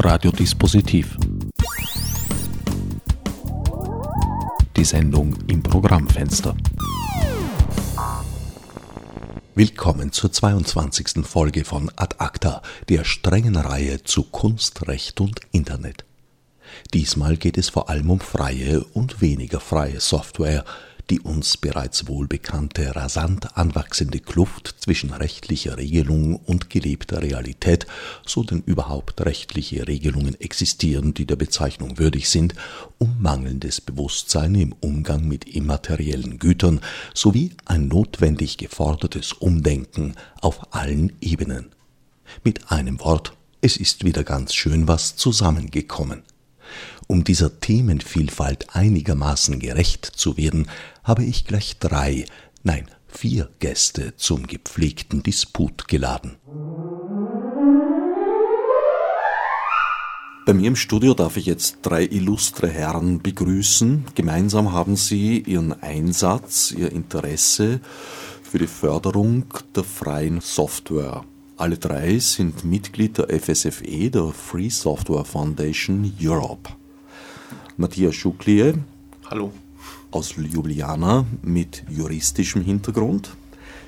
Radiodispositiv. Die Sendung im Programmfenster. Willkommen zur 22. Folge von Ad Acta, der strengen Reihe zu Kunst, Recht und Internet. Diesmal geht es vor allem um freie und weniger freie Software, die uns bereits wohlbekannte rasant anwachsende Kluft zwischen rechtlicher Regelung und gelebter Realität, so denn überhaupt rechtliche Regelungen existieren, die der Bezeichnung würdig sind, um mangelndes Bewusstsein im Umgang mit immateriellen Gütern sowie ein notwendig gefordertes Umdenken auf allen Ebenen. Mit einem Wort, es ist wieder ganz schön was zusammengekommen. Um dieser Themenvielfalt einigermaßen gerecht zu werden, habe ich gleich drei, nein, vier Gäste zum gepflegten Disput geladen. Bei mir im Studio darf ich jetzt drei illustre Herren begrüßen. Gemeinsam haben sie ihren Einsatz, ihr Interesse für die Förderung der freien Software. Alle drei sind Mitglied der FSFE, der Free Software Foundation Europe. Matthias Schuklie. Hallo. Aus Ljubljana mit juristischem Hintergrund.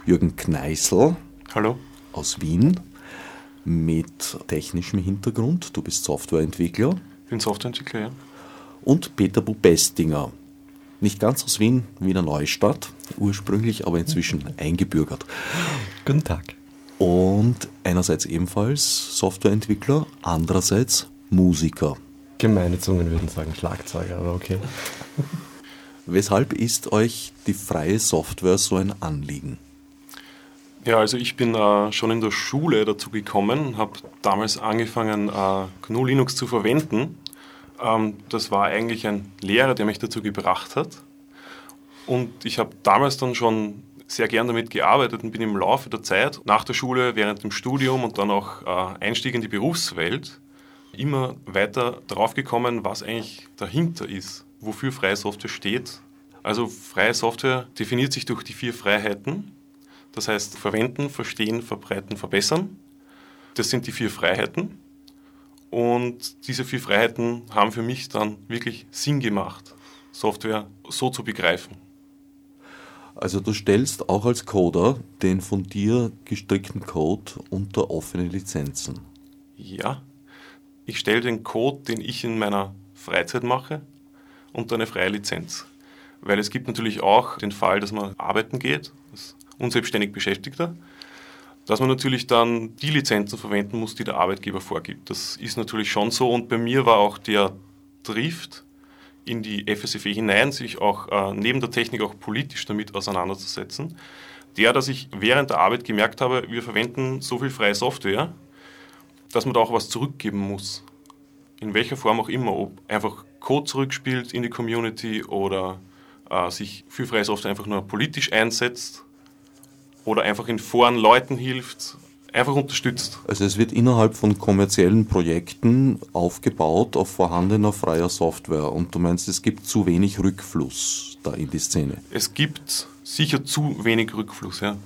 Jürgen Kneißl. Hallo. Aus Wien mit technischem Hintergrund. Du bist Softwareentwickler. Ich bin Softwareentwickler, ja. Und Peter Bubestinger. Nicht ganz aus Wien, Wiener Neustadt, ursprünglich, aber inzwischen eingebürgert. Guten Tag. Und einerseits ebenfalls Softwareentwickler, andererseits Musiker. Gemeine Zungen würden sagen Schlagzeuger, aber okay. Weshalb ist euch die freie Software so ein Anliegen? Ja, also ich bin äh, schon in der Schule dazu gekommen, habe damals angefangen, äh, GNU Linux zu verwenden. Ähm, das war eigentlich ein Lehrer, der mich dazu gebracht hat. Und ich habe damals dann schon sehr gern damit gearbeitet und bin im Laufe der Zeit, nach der Schule, während dem Studium und dann auch äh, Einstieg in die Berufswelt, immer weiter drauf gekommen, was eigentlich dahinter ist, wofür freie Software steht. Also freie Software definiert sich durch die vier Freiheiten. Das heißt verwenden, verstehen, verbreiten, verbessern. Das sind die vier Freiheiten. Und diese vier Freiheiten haben für mich dann wirklich Sinn gemacht, Software so zu begreifen. Also du stellst auch als Coder den von dir gestrickten Code unter offene Lizenzen. Ja, ich stelle den Code, den ich in meiner Freizeit mache, unter eine freie Lizenz. Weil es gibt natürlich auch den Fall, dass man arbeiten geht, als unselbstständig Beschäftigter, dass man natürlich dann die Lizenzen verwenden muss, die der Arbeitgeber vorgibt. Das ist natürlich schon so und bei mir war auch der Drift in die FSFE hinein, sich auch äh, neben der Technik auch politisch damit auseinanderzusetzen, der, dass ich während der Arbeit gemerkt habe, wir verwenden so viel freie Software, dass man da auch was zurückgeben muss. In welcher Form auch immer, ob einfach Code zurückspielt in die Community oder äh, sich für freie Software einfach nur politisch einsetzt oder einfach in Foren Leuten hilft, einfach unterstützt. Also es wird innerhalb von kommerziellen Projekten aufgebaut auf vorhandener freier Software und du meinst, es gibt zu wenig Rückfluss da in die Szene? Es gibt sicher zu wenig Rückfluss, ja.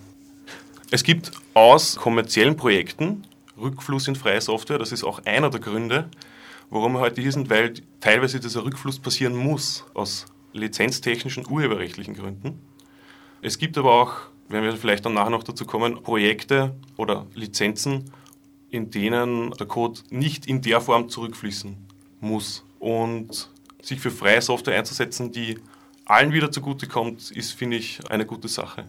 Es gibt aus kommerziellen Projekten Rückfluss in freie Software. Das ist auch einer der Gründe, warum wir heute hier sind, weil teilweise dieser Rückfluss passieren muss aus lizenztechnischen, urheberrechtlichen Gründen. Es gibt aber auch, wenn wir vielleicht dann nachher noch dazu kommen, Projekte oder Lizenzen, in denen der Code nicht in der Form zurückfließen muss. Und sich für freie Software einzusetzen, die allen wieder zugutekommt, ist, finde ich, eine gute Sache.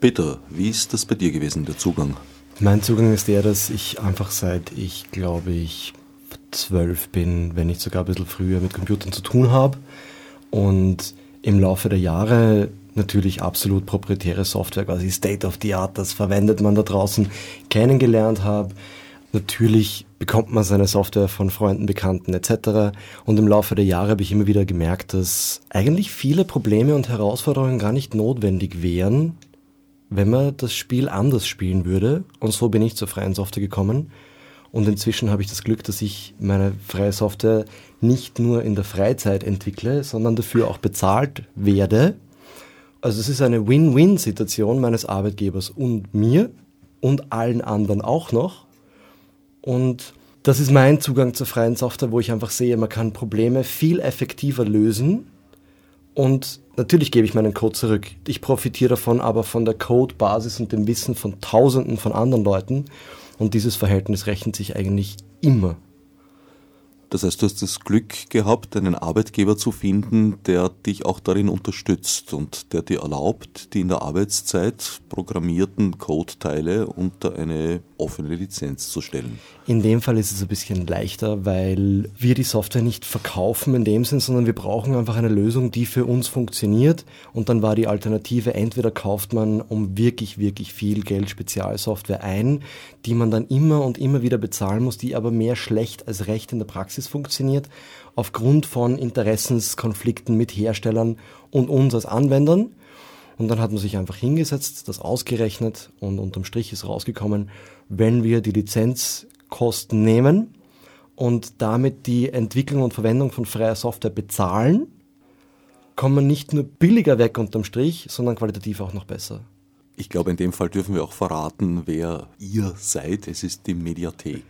Peter, wie ist das bei dir gewesen, der Zugang? Mein Zugang ist der, dass ich einfach seit ich, glaube ich, zwölf bin, wenn nicht sogar ein bisschen früher mit Computern zu tun habe und im Laufe der Jahre natürlich absolut proprietäre Software, quasi State of the Art, das verwendet man da draußen, kennengelernt habe. Natürlich bekommt man seine Software von Freunden, Bekannten etc. Und im Laufe der Jahre habe ich immer wieder gemerkt, dass eigentlich viele Probleme und Herausforderungen gar nicht notwendig wären, wenn man das Spiel anders spielen würde. Und so bin ich zur freien Software gekommen. Und inzwischen habe ich das Glück, dass ich meine freie Software nicht nur in der Freizeit entwickle, sondern dafür auch bezahlt werde. Also es ist eine Win-Win-Situation meines Arbeitgebers und mir und allen anderen auch noch. Und Das ist mein Zugang zur freien Software, wo ich einfach sehe, man kann Probleme viel effektiver lösen. Und natürlich gebe ich meinen Code zurück. Ich profitiere davon aber von der Codebasis und dem Wissen von Tausenden von anderen Leuten. Und dieses Verhältnis rechnet sich eigentlich immer. Das heißt, du hast das Glück gehabt, einen Arbeitgeber zu finden, der dich auch darin unterstützt und der dir erlaubt, die in der Arbeitszeit programmierten Codeteile unter eine offene Lizenz zu stellen. In dem Fall ist es ein bisschen leichter, weil wir die Software nicht verkaufen in dem Sinn, sondern wir brauchen einfach eine Lösung, die für uns funktioniert. Und dann war die Alternative, entweder kauft man um wirklich, wirklich viel Geld Spezialsoftware ein, die man dann immer und immer wieder bezahlen muss, die aber mehr schlecht als recht in der Praxis funktioniert, aufgrund von Interessenskonflikten mit Herstellern und uns als Anwendern. Und dann hat man sich einfach hingesetzt, das ausgerechnet und unterm Strich ist rausgekommen, wenn wir die Lizenzkosten nehmen und damit die Entwicklung und Verwendung von freier Software bezahlen, kommt man nicht nur billiger weg unterm Strich, sondern qualitativ auch noch besser. Ich glaube, in dem Fall dürfen wir auch verraten, wer ihr seid. Es ist die Mediathek.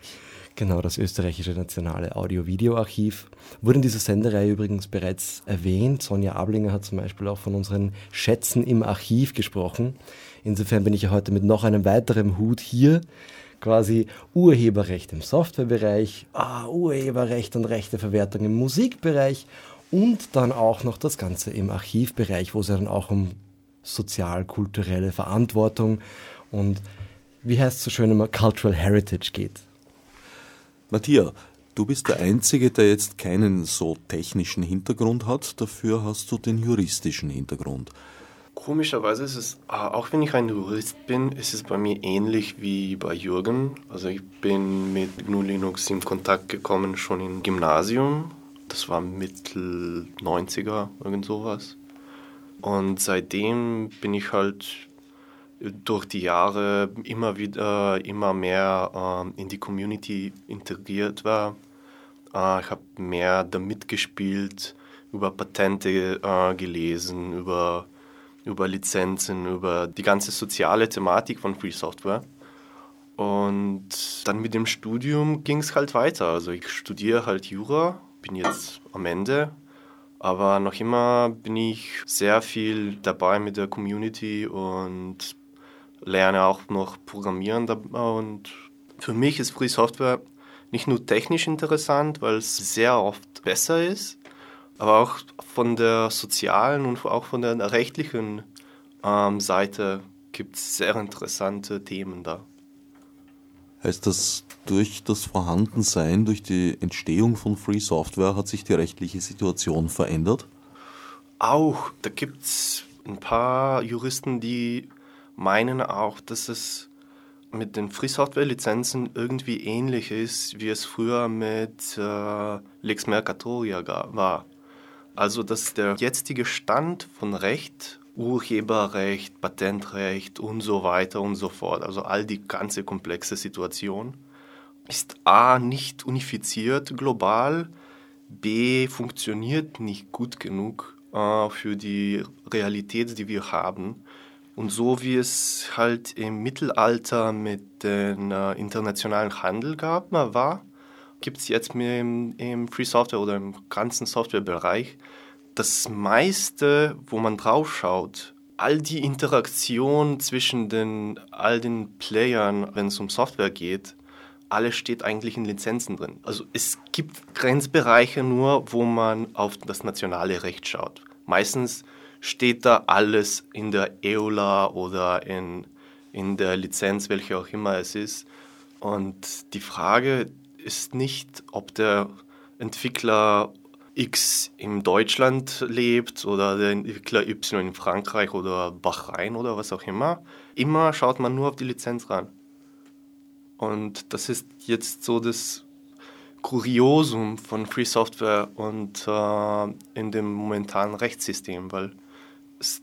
Genau, das österreichische Nationale Audio-Video-Archiv. Wurde in dieser Sendereihe übrigens bereits erwähnt. Sonja Ablinger hat zum Beispiel auch von unseren Schätzen im Archiv gesprochen. Insofern bin ich ja heute mit noch einem weiteren Hut hier. Quasi Urheberrecht im Softwarebereich, ah, Urheberrecht und Rechteverwertung im Musikbereich und dann auch noch das Ganze im Archivbereich, wo es ja dann auch um sozial-kulturelle Verantwortung und wie heißt es so schön immer, Cultural Heritage geht. Matthias, du bist der Einzige, der jetzt keinen so technischen Hintergrund hat, dafür hast du den juristischen Hintergrund. Komischerweise ist es, ah, auch wenn ich ein Jurist bin, ist es bei mir ähnlich wie bei Jürgen. Also ich bin mit GNU Linux in Kontakt gekommen schon im Gymnasium. Das war Mittel 90er, irgend sowas. Und seitdem bin ich halt durch die Jahre immer wieder, immer mehr äh, in die Community integriert war. Äh, ich habe mehr damit gespielt, über Patente äh, gelesen, über über Lizenzen, über die ganze soziale Thematik von Free Software. Und dann mit dem Studium ging es halt weiter. Also ich studiere halt Jura, bin jetzt am Ende, aber noch immer bin ich sehr viel dabei mit der Community und lerne auch noch Programmieren. Und für mich ist Free Software nicht nur technisch interessant, weil es sehr oft besser ist, aber auch von der sozialen und auch von der rechtlichen ähm, Seite gibt es sehr interessante Themen da. Heißt das, durch das Vorhandensein, durch die Entstehung von Free Software hat sich die rechtliche Situation verändert? Auch, da gibt es ein paar Juristen, die meinen auch, dass es mit den Free Software Lizenzen irgendwie ähnlich ist, wie es früher mit äh, Lex Mercatoria war. Also dass der jetzige Stand von Recht, Urheberrecht, Patentrecht und so weiter und so fort, also all die ganze komplexe Situation, ist A nicht unifiziert global, B funktioniert nicht gut genug äh, für die Realität, die wir haben. Und so wie es halt im Mittelalter mit dem äh, internationalen Handel gab, war, gibt es jetzt im, im Free Software oder im ganzen Softwarebereich das meiste, wo man drauf schaut, all die Interaktion zwischen den, all den Playern, wenn es um Software geht, alles steht eigentlich in Lizenzen drin. Also es gibt Grenzbereiche nur, wo man auf das nationale Recht schaut. Meistens steht da alles in der EULA oder in, in der Lizenz, welche auch immer es ist. Und die Frage ist nicht, ob der Entwickler X in Deutschland lebt oder der Entwickler Y in Frankreich oder Bahrain oder was auch immer. Immer schaut man nur auf die Lizenz ran. Und das ist jetzt so das Kuriosum von Free Software und äh, in dem momentanen Rechtssystem, weil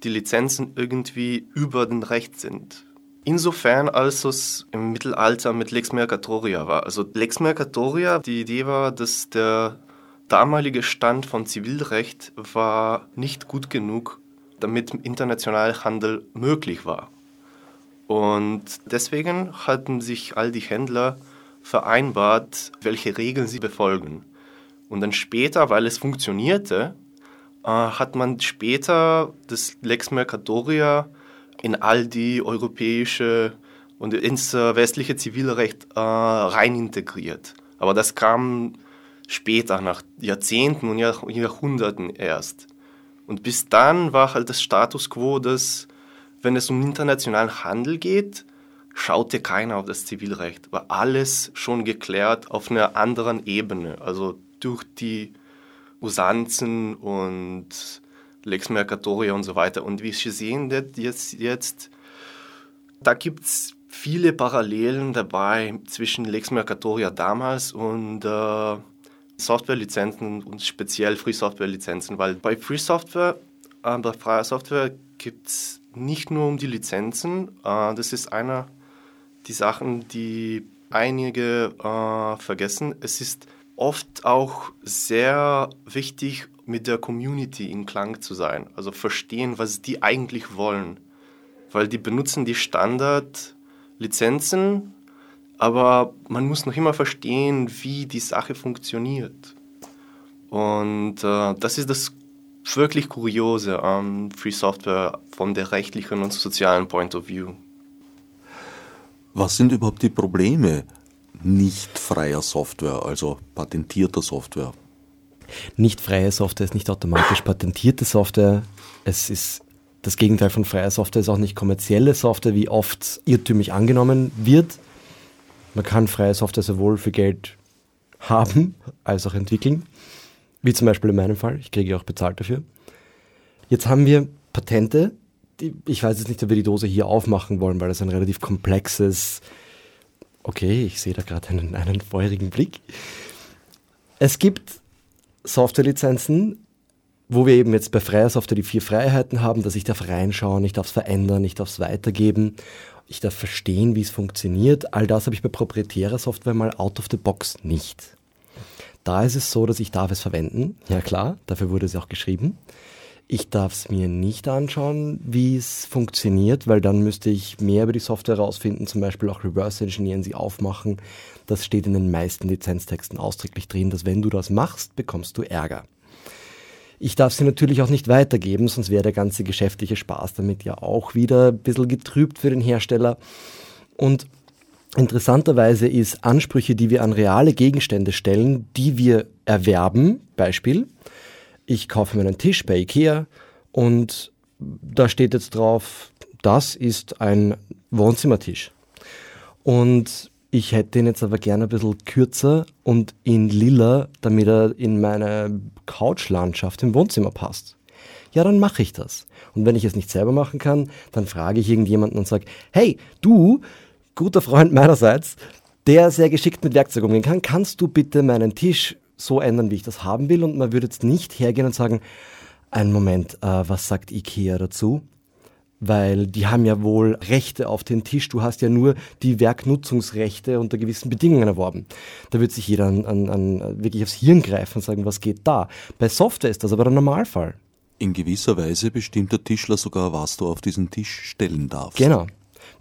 die Lizenzen irgendwie über den Recht sind. Insofern, als es im Mittelalter mit Lex Mercatoria war. Also Lex Mercatoria, die Idee war, dass der damalige Stand von Zivilrecht war nicht gut genug, damit internationaler Handel möglich war. Und deswegen hatten sich all die Händler vereinbart, welche Regeln sie befolgen. Und dann später, weil es funktionierte, äh, hat man später das Lex Mercatoria in all die europäische und ins äh, westliche Zivilrecht äh, rein integriert. Aber das kam später, nach Jahrzehnten und Jahrh Jahrhunderten erst. Und bis dann war halt das Status quo, dass, wenn es um internationalen Handel geht, schaute keiner auf das Zivilrecht. War alles schon geklärt auf einer anderen Ebene, also durch die Usanzen und Lex Mercatoria und so weiter. Und wie Sie sehen, jetzt, jetzt da gibt es viele Parallelen dabei zwischen Lex Mercatoria damals und äh, Softwarelizenzen und speziell Free Software Lizenzen, weil bei Free Software, äh, bei freier Software gibt es nicht nur um die Lizenzen, äh, das ist einer die Sachen, die einige äh, vergessen. Es ist oft auch sehr wichtig, mit der Community in Klang zu sein, also verstehen, was die eigentlich wollen, weil die benutzen die Standard-Lizenzen aber man muss noch immer verstehen, wie die Sache funktioniert. Und äh, das ist das wirklich Kuriose an Free Software von der rechtlichen und sozialen Point of View. Was sind überhaupt die Probleme nicht freier Software, also patentierter Software? Nicht freie Software ist nicht automatisch patentierte Software. Es ist das Gegenteil von freier Software ist auch nicht kommerzielle Software, wie oft irrtümlich angenommen wird. Man kann freie Software sowohl für Geld haben als auch entwickeln. Wie zum Beispiel in meinem Fall. Ich kriege auch bezahlt dafür. Jetzt haben wir Patente. Die, ich weiß jetzt nicht, ob wir die Dose hier aufmachen wollen, weil das ein relativ komplexes. Okay, ich sehe da gerade einen, einen feurigen Blick. Es gibt Softwarelizenzen, wo wir eben jetzt bei freier Software die vier Freiheiten haben, dass ich darf reinschauen, ich darf es verändern, ich darf es weitergeben ich darf verstehen, wie es funktioniert. All das habe ich bei proprietärer Software mal out of the box nicht. Da ist es so, dass ich darf es verwenden. Ja klar, dafür wurde es auch geschrieben. Ich darf es mir nicht anschauen, wie es funktioniert, weil dann müsste ich mehr über die Software herausfinden, zum Beispiel auch Reverse Engineeren, sie aufmachen. Das steht in den meisten Lizenztexten ausdrücklich drin, dass wenn du das machst, bekommst du Ärger. Ich darf sie natürlich auch nicht weitergeben, sonst wäre der ganze geschäftliche Spaß damit ja auch wieder ein bisschen getrübt für den Hersteller. Und interessanterweise ist Ansprüche, die wir an reale Gegenstände stellen, die wir erwerben, Beispiel, ich kaufe mir einen Tisch bei Ikea und da steht jetzt drauf, das ist ein Wohnzimmertisch. Und ich hätte ihn jetzt aber gerne ein bisschen kürzer und in lila, damit er in meine Couchlandschaft im Wohnzimmer passt. Ja, dann mache ich das. Und wenn ich es nicht selber machen kann, dann frage ich irgendjemanden und sage, hey, du, guter Freund meinerseits, der sehr geschickt mit Werkzeug umgehen kann, kannst du bitte meinen Tisch so ändern, wie ich das haben will? Und man würde jetzt nicht hergehen und sagen, einen Moment, äh, was sagt Ikea dazu? Weil die haben ja wohl Rechte auf den Tisch. Du hast ja nur die Werknutzungsrechte unter gewissen Bedingungen erworben. Da wird sich jeder an, an, an wirklich aufs Hirn greifen und sagen, was geht da? Bei Software ist das aber der Normalfall. In gewisser Weise bestimmt der Tischler sogar, was du auf diesen Tisch stellen darfst. Genau.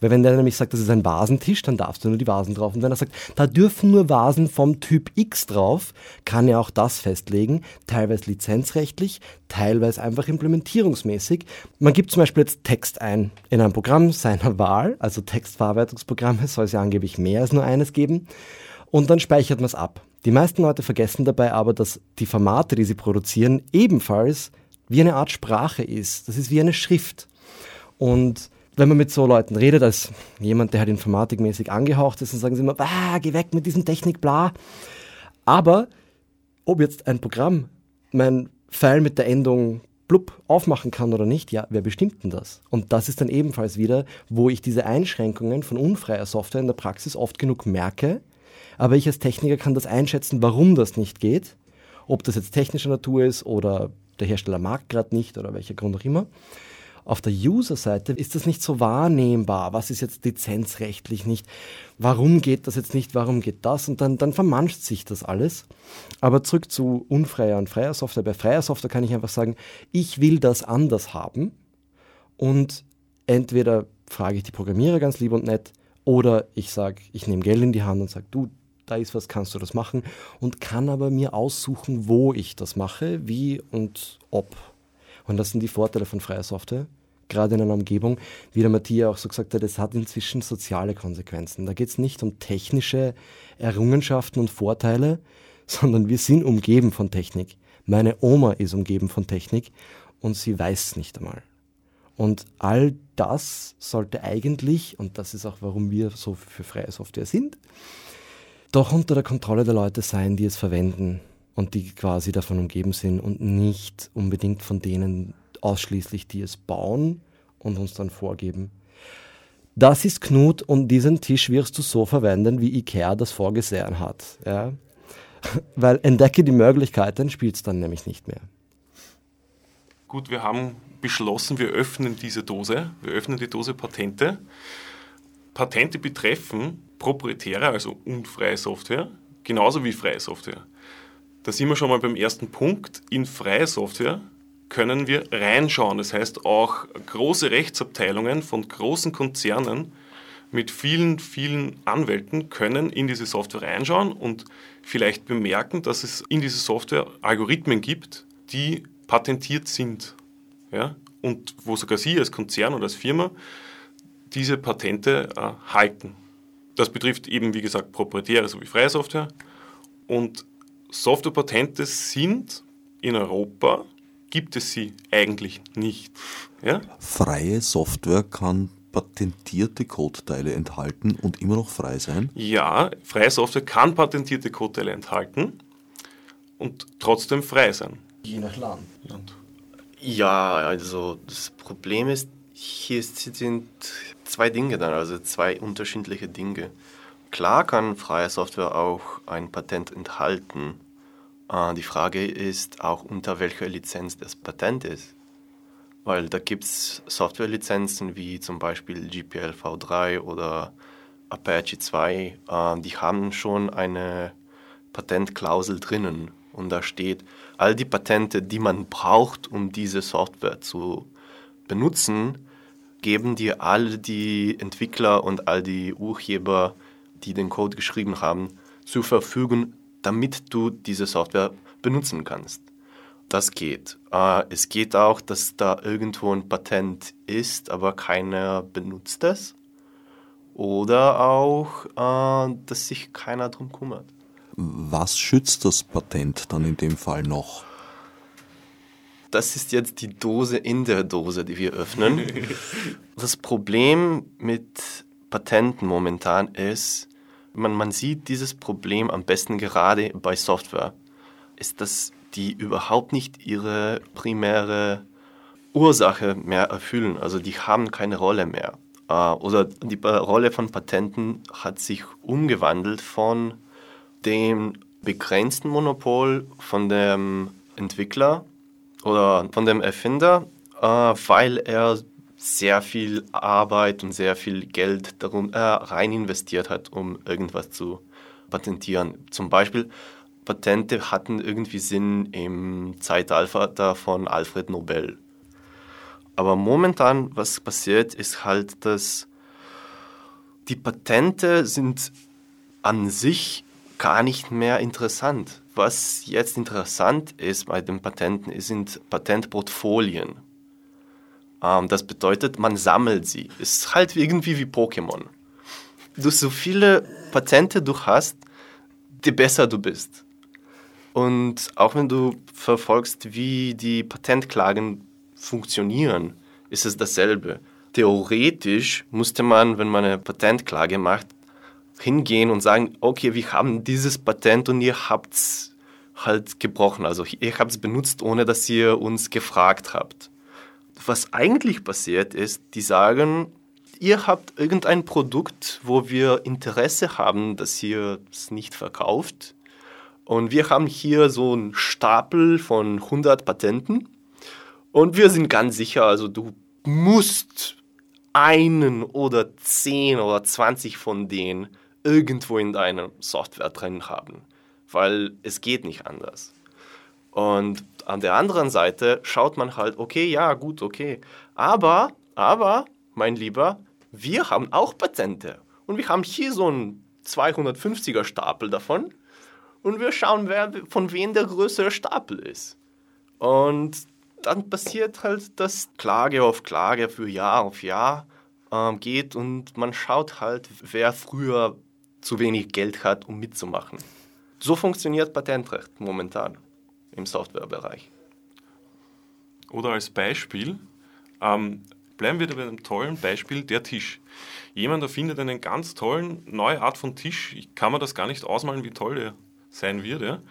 Weil wenn der nämlich sagt, das ist ein Vasentisch, dann darfst du nur die Vasen drauf. Und wenn er sagt, da dürfen nur Vasen vom Typ X drauf, kann er auch das festlegen, teilweise lizenzrechtlich, teilweise einfach implementierungsmäßig. Man gibt zum Beispiel jetzt Text ein in ein Programm seiner Wahl, also Textverarbeitungsprogramme soll es ja angeblich mehr als nur eines geben. Und dann speichert man es ab. Die meisten Leute vergessen dabei aber, dass die Formate, die sie produzieren, ebenfalls wie eine Art Sprache ist. Das ist wie eine Schrift. Und wenn man mit so Leuten redet, als jemand, der halt informatikmäßig angehaucht ist, dann sagen sie immer, ah, geh weg mit diesem Technik, bla. Aber ob jetzt ein Programm mein File mit der Endung blub aufmachen kann oder nicht, ja, wer bestimmt denn das? Und das ist dann ebenfalls wieder, wo ich diese Einschränkungen von unfreier Software in der Praxis oft genug merke, aber ich als Techniker kann das einschätzen, warum das nicht geht, ob das jetzt technischer Natur ist oder der Hersteller mag gerade nicht oder welcher Grund auch immer. Auf der User-Seite ist das nicht so wahrnehmbar. Was ist jetzt lizenzrechtlich nicht? Warum geht das jetzt nicht? Warum geht das? Und dann, dann vermanscht sich das alles. Aber zurück zu unfreier und freier Software. Bei freier Software kann ich einfach sagen, ich will das anders haben. Und entweder frage ich die Programmierer ganz lieb und nett, oder ich sage, ich nehme Geld in die Hand und sage, du, da ist was, kannst du das machen und kann aber mir aussuchen, wo ich das mache, wie und ob. Und das sind die Vorteile von freier Software gerade in einer Umgebung, wie der Matthias auch so gesagt hat, es hat inzwischen soziale Konsequenzen. Da geht es nicht um technische Errungenschaften und Vorteile, sondern wir sind umgeben von Technik. Meine Oma ist umgeben von Technik und sie weiß es nicht einmal. Und all das sollte eigentlich, und das ist auch, warum wir so für freie Software sind, doch unter der Kontrolle der Leute sein, die es verwenden und die quasi davon umgeben sind und nicht unbedingt von denen, ausschließlich die es bauen und uns dann vorgeben. Das ist Knut und diesen Tisch wirst du so verwenden, wie Ikea das vorgesehen hat. Ja? Weil entdecke die Möglichkeiten, spielt es dann nämlich nicht mehr. Gut, wir haben beschlossen, wir öffnen diese Dose, wir öffnen die Dose Patente. Patente betreffen proprietäre, also unfreie Software, genauso wie freie Software. Da sind wir schon mal beim ersten Punkt. In freie Software können wir reinschauen. Das heißt, auch große Rechtsabteilungen von großen Konzernen mit vielen, vielen Anwälten können in diese Software reinschauen und vielleicht bemerken, dass es in dieser Software Algorithmen gibt, die patentiert sind. Ja? Und wo sogar Sie als Konzern oder als Firma diese Patente äh, halten. Das betrifft eben, wie gesagt, proprietäre sowie freie Software. Und Softwarepatente sind in Europa gibt es sie eigentlich nicht. Ja? Freie Software kann patentierte Codeteile enthalten und immer noch frei sein? Ja, freie Software kann patentierte Codeteile enthalten und trotzdem frei sein. Je nach Land. Ja, also das Problem ist, hier sind zwei Dinge dann, also zwei unterschiedliche Dinge. Klar kann freie Software auch ein Patent enthalten, die Frage ist auch, unter welcher Lizenz das Patent ist. Weil da gibt es Softwarelizenzen wie zum Beispiel GPL v3 oder Apache 2, äh, die haben schon eine Patentklausel drinnen. Und da steht, all die Patente, die man braucht, um diese Software zu benutzen, geben dir all die Entwickler und all die Urheber, die den Code geschrieben haben, zur Verfügung, damit du diese Software benutzen kannst. Das geht. Äh, es geht auch, dass da irgendwo ein Patent ist, aber keiner benutzt es. Oder auch, äh, dass sich keiner darum kümmert. Was schützt das Patent dann in dem Fall noch? Das ist jetzt die Dose in der Dose, die wir öffnen. das Problem mit Patenten momentan ist, man, man sieht dieses Problem am besten gerade bei Software, ist, dass die überhaupt nicht ihre primäre Ursache mehr erfüllen. Also die haben keine Rolle mehr. Äh, oder die Rolle von Patenten hat sich umgewandelt von dem begrenzten Monopol von dem Entwickler oder von dem Erfinder, äh, weil er sehr viel Arbeit und sehr viel Geld darum äh, rein investiert hat, um irgendwas zu patentieren. Zum Beispiel Patente hatten irgendwie Sinn im Zeitalter von Alfred Nobel. Aber momentan, was passiert, ist halt, dass die Patente sind an sich gar nicht mehr interessant. Was jetzt interessant ist bei den Patenten, sind Patentportfolien. Ähm, das bedeutet, man sammelt sie. Ist halt irgendwie wie Pokémon. Du so viele Patente du hast, je besser du bist. Und auch wenn du verfolgst, wie die Patentklagen funktionieren, ist es dasselbe. Theoretisch musste man, wenn man eine Patentklage macht, hingehen und sagen, okay, wir haben dieses Patent und ihr habt es halt gebrochen. Also ihr habt es benutzt, ohne dass ihr uns gefragt habt was eigentlich passiert ist, die sagen, ihr habt irgendein Produkt, wo wir Interesse haben, dass ihr es nicht verkauft. Und wir haben hier so einen Stapel von 100 Patenten. Und wir sind ganz sicher, also du musst einen oder 10 oder 20 von denen irgendwo in deiner Software drin haben. Weil es geht nicht anders. Und an der anderen Seite schaut man halt, okay, ja, gut, okay. Aber, aber, mein Lieber, wir haben auch Patente. Und wir haben hier so einen 250er Stapel davon und wir schauen, wer, von wem der größere Stapel ist. Und dann passiert halt, dass Klage auf Klage für Jahr auf Jahr ähm, geht und man schaut halt, wer früher zu wenig Geld hat, um mitzumachen. So funktioniert Patentrecht momentan im Softwarebereich. Oder als Beispiel, ähm, bleiben wir bei einem tollen Beispiel, der Tisch. Jemand erfindet einen ganz tollen, neue Art von Tisch. Ich kann mir das gar nicht ausmalen, wie toll der sein wird. Ja?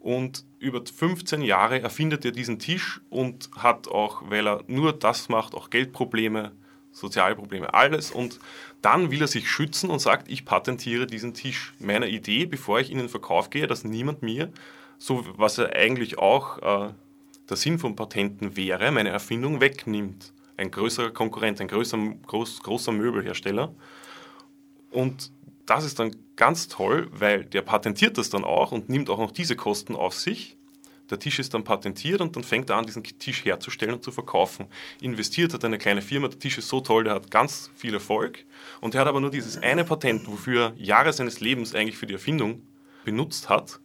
Und über 15 Jahre erfindet er diesen Tisch und hat auch, weil er nur das macht, auch Geldprobleme, Sozialprobleme, alles. Und dann will er sich schützen und sagt, ich patentiere diesen Tisch. Meiner Idee, bevor ich in den Verkauf gehe, dass niemand mir, so was er eigentlich auch äh, der Sinn von Patenten wäre, meine Erfindung wegnimmt. Ein größerer Konkurrent, ein größer, groß, großer Möbelhersteller. Und das ist dann ganz toll, weil der patentiert das dann auch und nimmt auch noch diese Kosten auf sich. Der Tisch ist dann patentiert und dann fängt er an, diesen Tisch herzustellen und zu verkaufen. Investiert hat eine kleine Firma, der Tisch ist so toll, der hat ganz viel Erfolg und er hat aber nur dieses eine Patent, wofür er Jahre seines Lebens eigentlich für die Erfindung benutzt hat.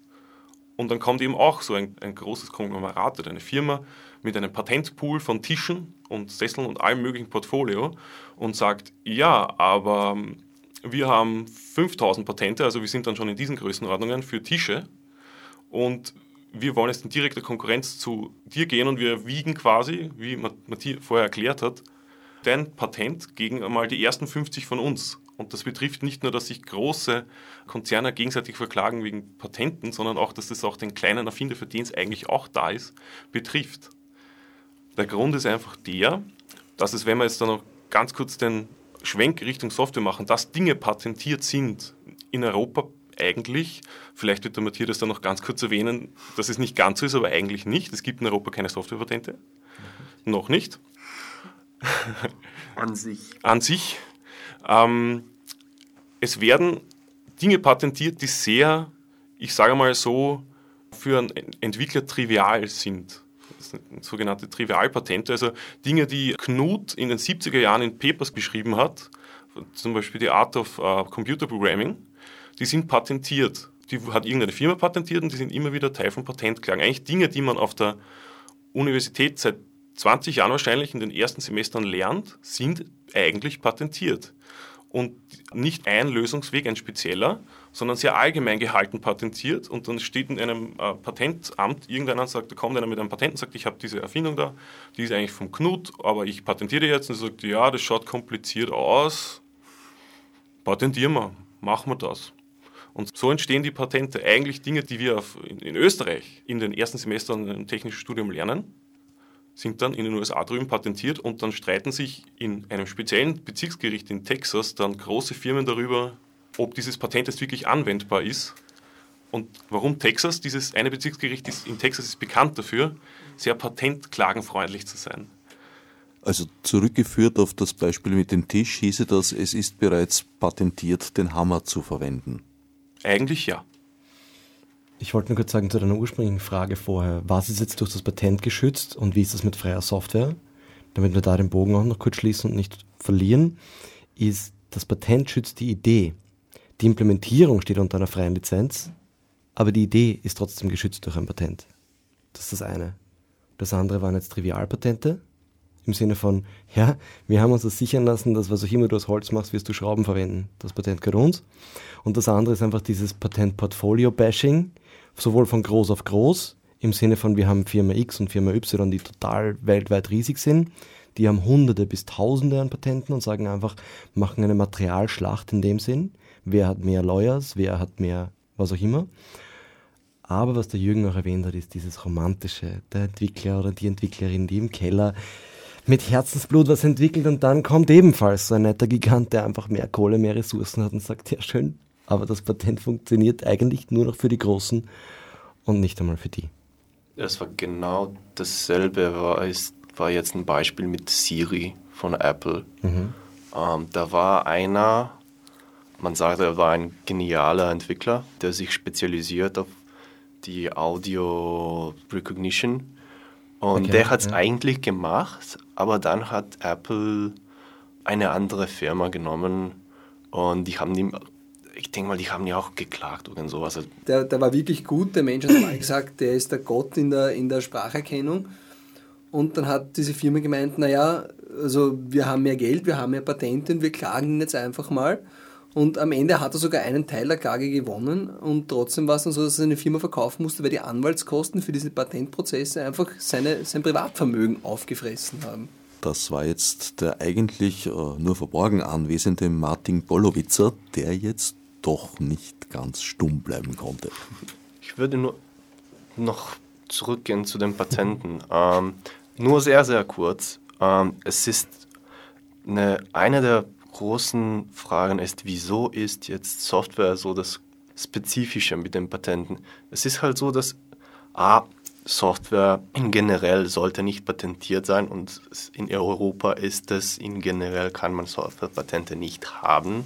Und dann kommt eben auch so ein, ein großes Konglomerat oder eine Firma mit einem Patentpool von Tischen und Sesseln und allem möglichen Portfolio und sagt, ja, aber wir haben 5000 Patente, also wir sind dann schon in diesen Größenordnungen für Tische und wir wollen jetzt in direkter Konkurrenz zu dir gehen und wir wiegen quasi, wie Matthias vorher erklärt hat, dein Patent gegen einmal die ersten 50 von uns. Und das betrifft nicht nur, dass sich große Konzerne gegenseitig verklagen wegen Patenten, sondern auch, dass das auch den kleinen Erfinder, für den es eigentlich auch da ist, betrifft. Der Grund ist einfach der, dass es, wenn wir jetzt dann noch ganz kurz den Schwenk Richtung Software machen, dass Dinge patentiert sind in Europa eigentlich, vielleicht wird der Matthias das dann noch ganz kurz erwähnen, dass es nicht ganz so ist, aber eigentlich nicht. Es gibt in Europa keine Softwarepatente. Mhm. Noch nicht. An sich. An sich. Ähm, es werden Dinge patentiert, die sehr, ich sage mal so, für einen Entwickler trivial sind sogenannte Trivialpatente, also Dinge, die Knut in den 70er Jahren in Papers geschrieben hat, zum Beispiel die Art of uh, Computer Programming, die sind patentiert. Die hat irgendeine Firma patentiert und die sind immer wieder Teil von Patentklagen. Eigentlich Dinge, die man auf der Universität seit 20 Jahren wahrscheinlich in den ersten Semestern lernt, sind eigentlich patentiert und nicht ein Lösungsweg, ein spezieller, sondern sehr allgemein gehalten patentiert. Und dann steht in einem äh, Patentamt irgendeiner sagt, da kommt einer mit einem Patent und sagt, ich habe diese Erfindung da, die ist eigentlich vom Knut, aber ich patentiere jetzt. Und er sagt, ja, das schaut kompliziert aus, patentieren wir, machen wir das. Und so entstehen die Patente, eigentlich Dinge, die wir auf, in, in Österreich in den ersten Semestern im technischen Studium lernen, sind dann in den USA drüben patentiert und dann streiten sich in einem speziellen Bezirksgericht in Texas dann große Firmen darüber, ob dieses Patent jetzt wirklich anwendbar ist. Und warum Texas? Dieses eine Bezirksgericht ist, in Texas ist bekannt dafür, sehr patentklagenfreundlich zu sein. Also zurückgeführt auf das Beispiel mit dem Tisch hieße das, es ist bereits patentiert, den Hammer zu verwenden. Eigentlich ja. Ich wollte nur kurz sagen zu deiner ursprünglichen Frage vorher, was ist jetzt durch das Patent geschützt und wie ist das mit freier Software? Damit wir da den Bogen auch noch kurz schließen und nicht verlieren, ist, das Patent schützt die Idee. Die Implementierung steht unter einer freien Lizenz, aber die Idee ist trotzdem geschützt durch ein Patent. Das ist das eine. Das andere waren jetzt Trivialpatente, im Sinne von, ja, wir haben uns das sichern lassen, dass was auch immer du aus Holz machst, wirst du Schrauben verwenden. Das Patent gehört uns. Und das andere ist einfach dieses Patent-Portfolio-Bashing, sowohl von groß auf groß, im Sinne von, wir haben Firma X und Firma Y, die total weltweit riesig sind. Die haben Hunderte bis Tausende an Patenten und sagen einfach, machen eine Materialschlacht in dem Sinn. Wer hat mehr Lawyers, wer hat mehr was auch immer. Aber was der Jürgen auch erwähnt hat, ist dieses Romantische. Der Entwickler oder die Entwicklerin, die im Keller mit Herzensblut was entwickelt und dann kommt ebenfalls so ein netter Gigant, der einfach mehr Kohle, mehr Ressourcen hat und sagt, ja schön, aber das Patent funktioniert eigentlich nur noch für die Großen und nicht einmal für die. Es war genau dasselbe, war, ist, war jetzt ein Beispiel mit Siri von Apple. Mhm. Ähm, da war einer, man sagt, er war ein genialer Entwickler, der sich spezialisiert auf die Audio Recognition. Und okay, der hat es ja. eigentlich gemacht, aber dann hat Apple eine andere Firma genommen und die haben ihm ich denke mal, die haben ja auch geklagt oder sowas. Also der, der war wirklich gut, der Mensch hat mal gesagt, der ist der Gott in der, in der Spracherkennung. Und dann hat diese Firma gemeint, naja, also wir haben mehr Geld, wir haben mehr Patente und wir klagen ihn jetzt einfach mal. Und am Ende hat er sogar einen Teil der Klage gewonnen und trotzdem war es dann so, dass er seine Firma verkaufen musste, weil die Anwaltskosten für diese Patentprozesse einfach seine, sein Privatvermögen aufgefressen haben. Das war jetzt der eigentlich äh, nur verborgen anwesende Martin Bollowitzer, der jetzt doch nicht ganz stumm bleiben konnte. Ich würde nur noch zurückgehen zu den Patenten. ähm, nur sehr, sehr kurz. Ähm, es ist eine, eine der großen Fragen ist, wieso ist jetzt Software so das Spezifische mit den Patenten? Es ist halt so, dass A, Software in generell sollte nicht patentiert sein und in Europa ist es, in generell kann man Softwarepatente nicht haben.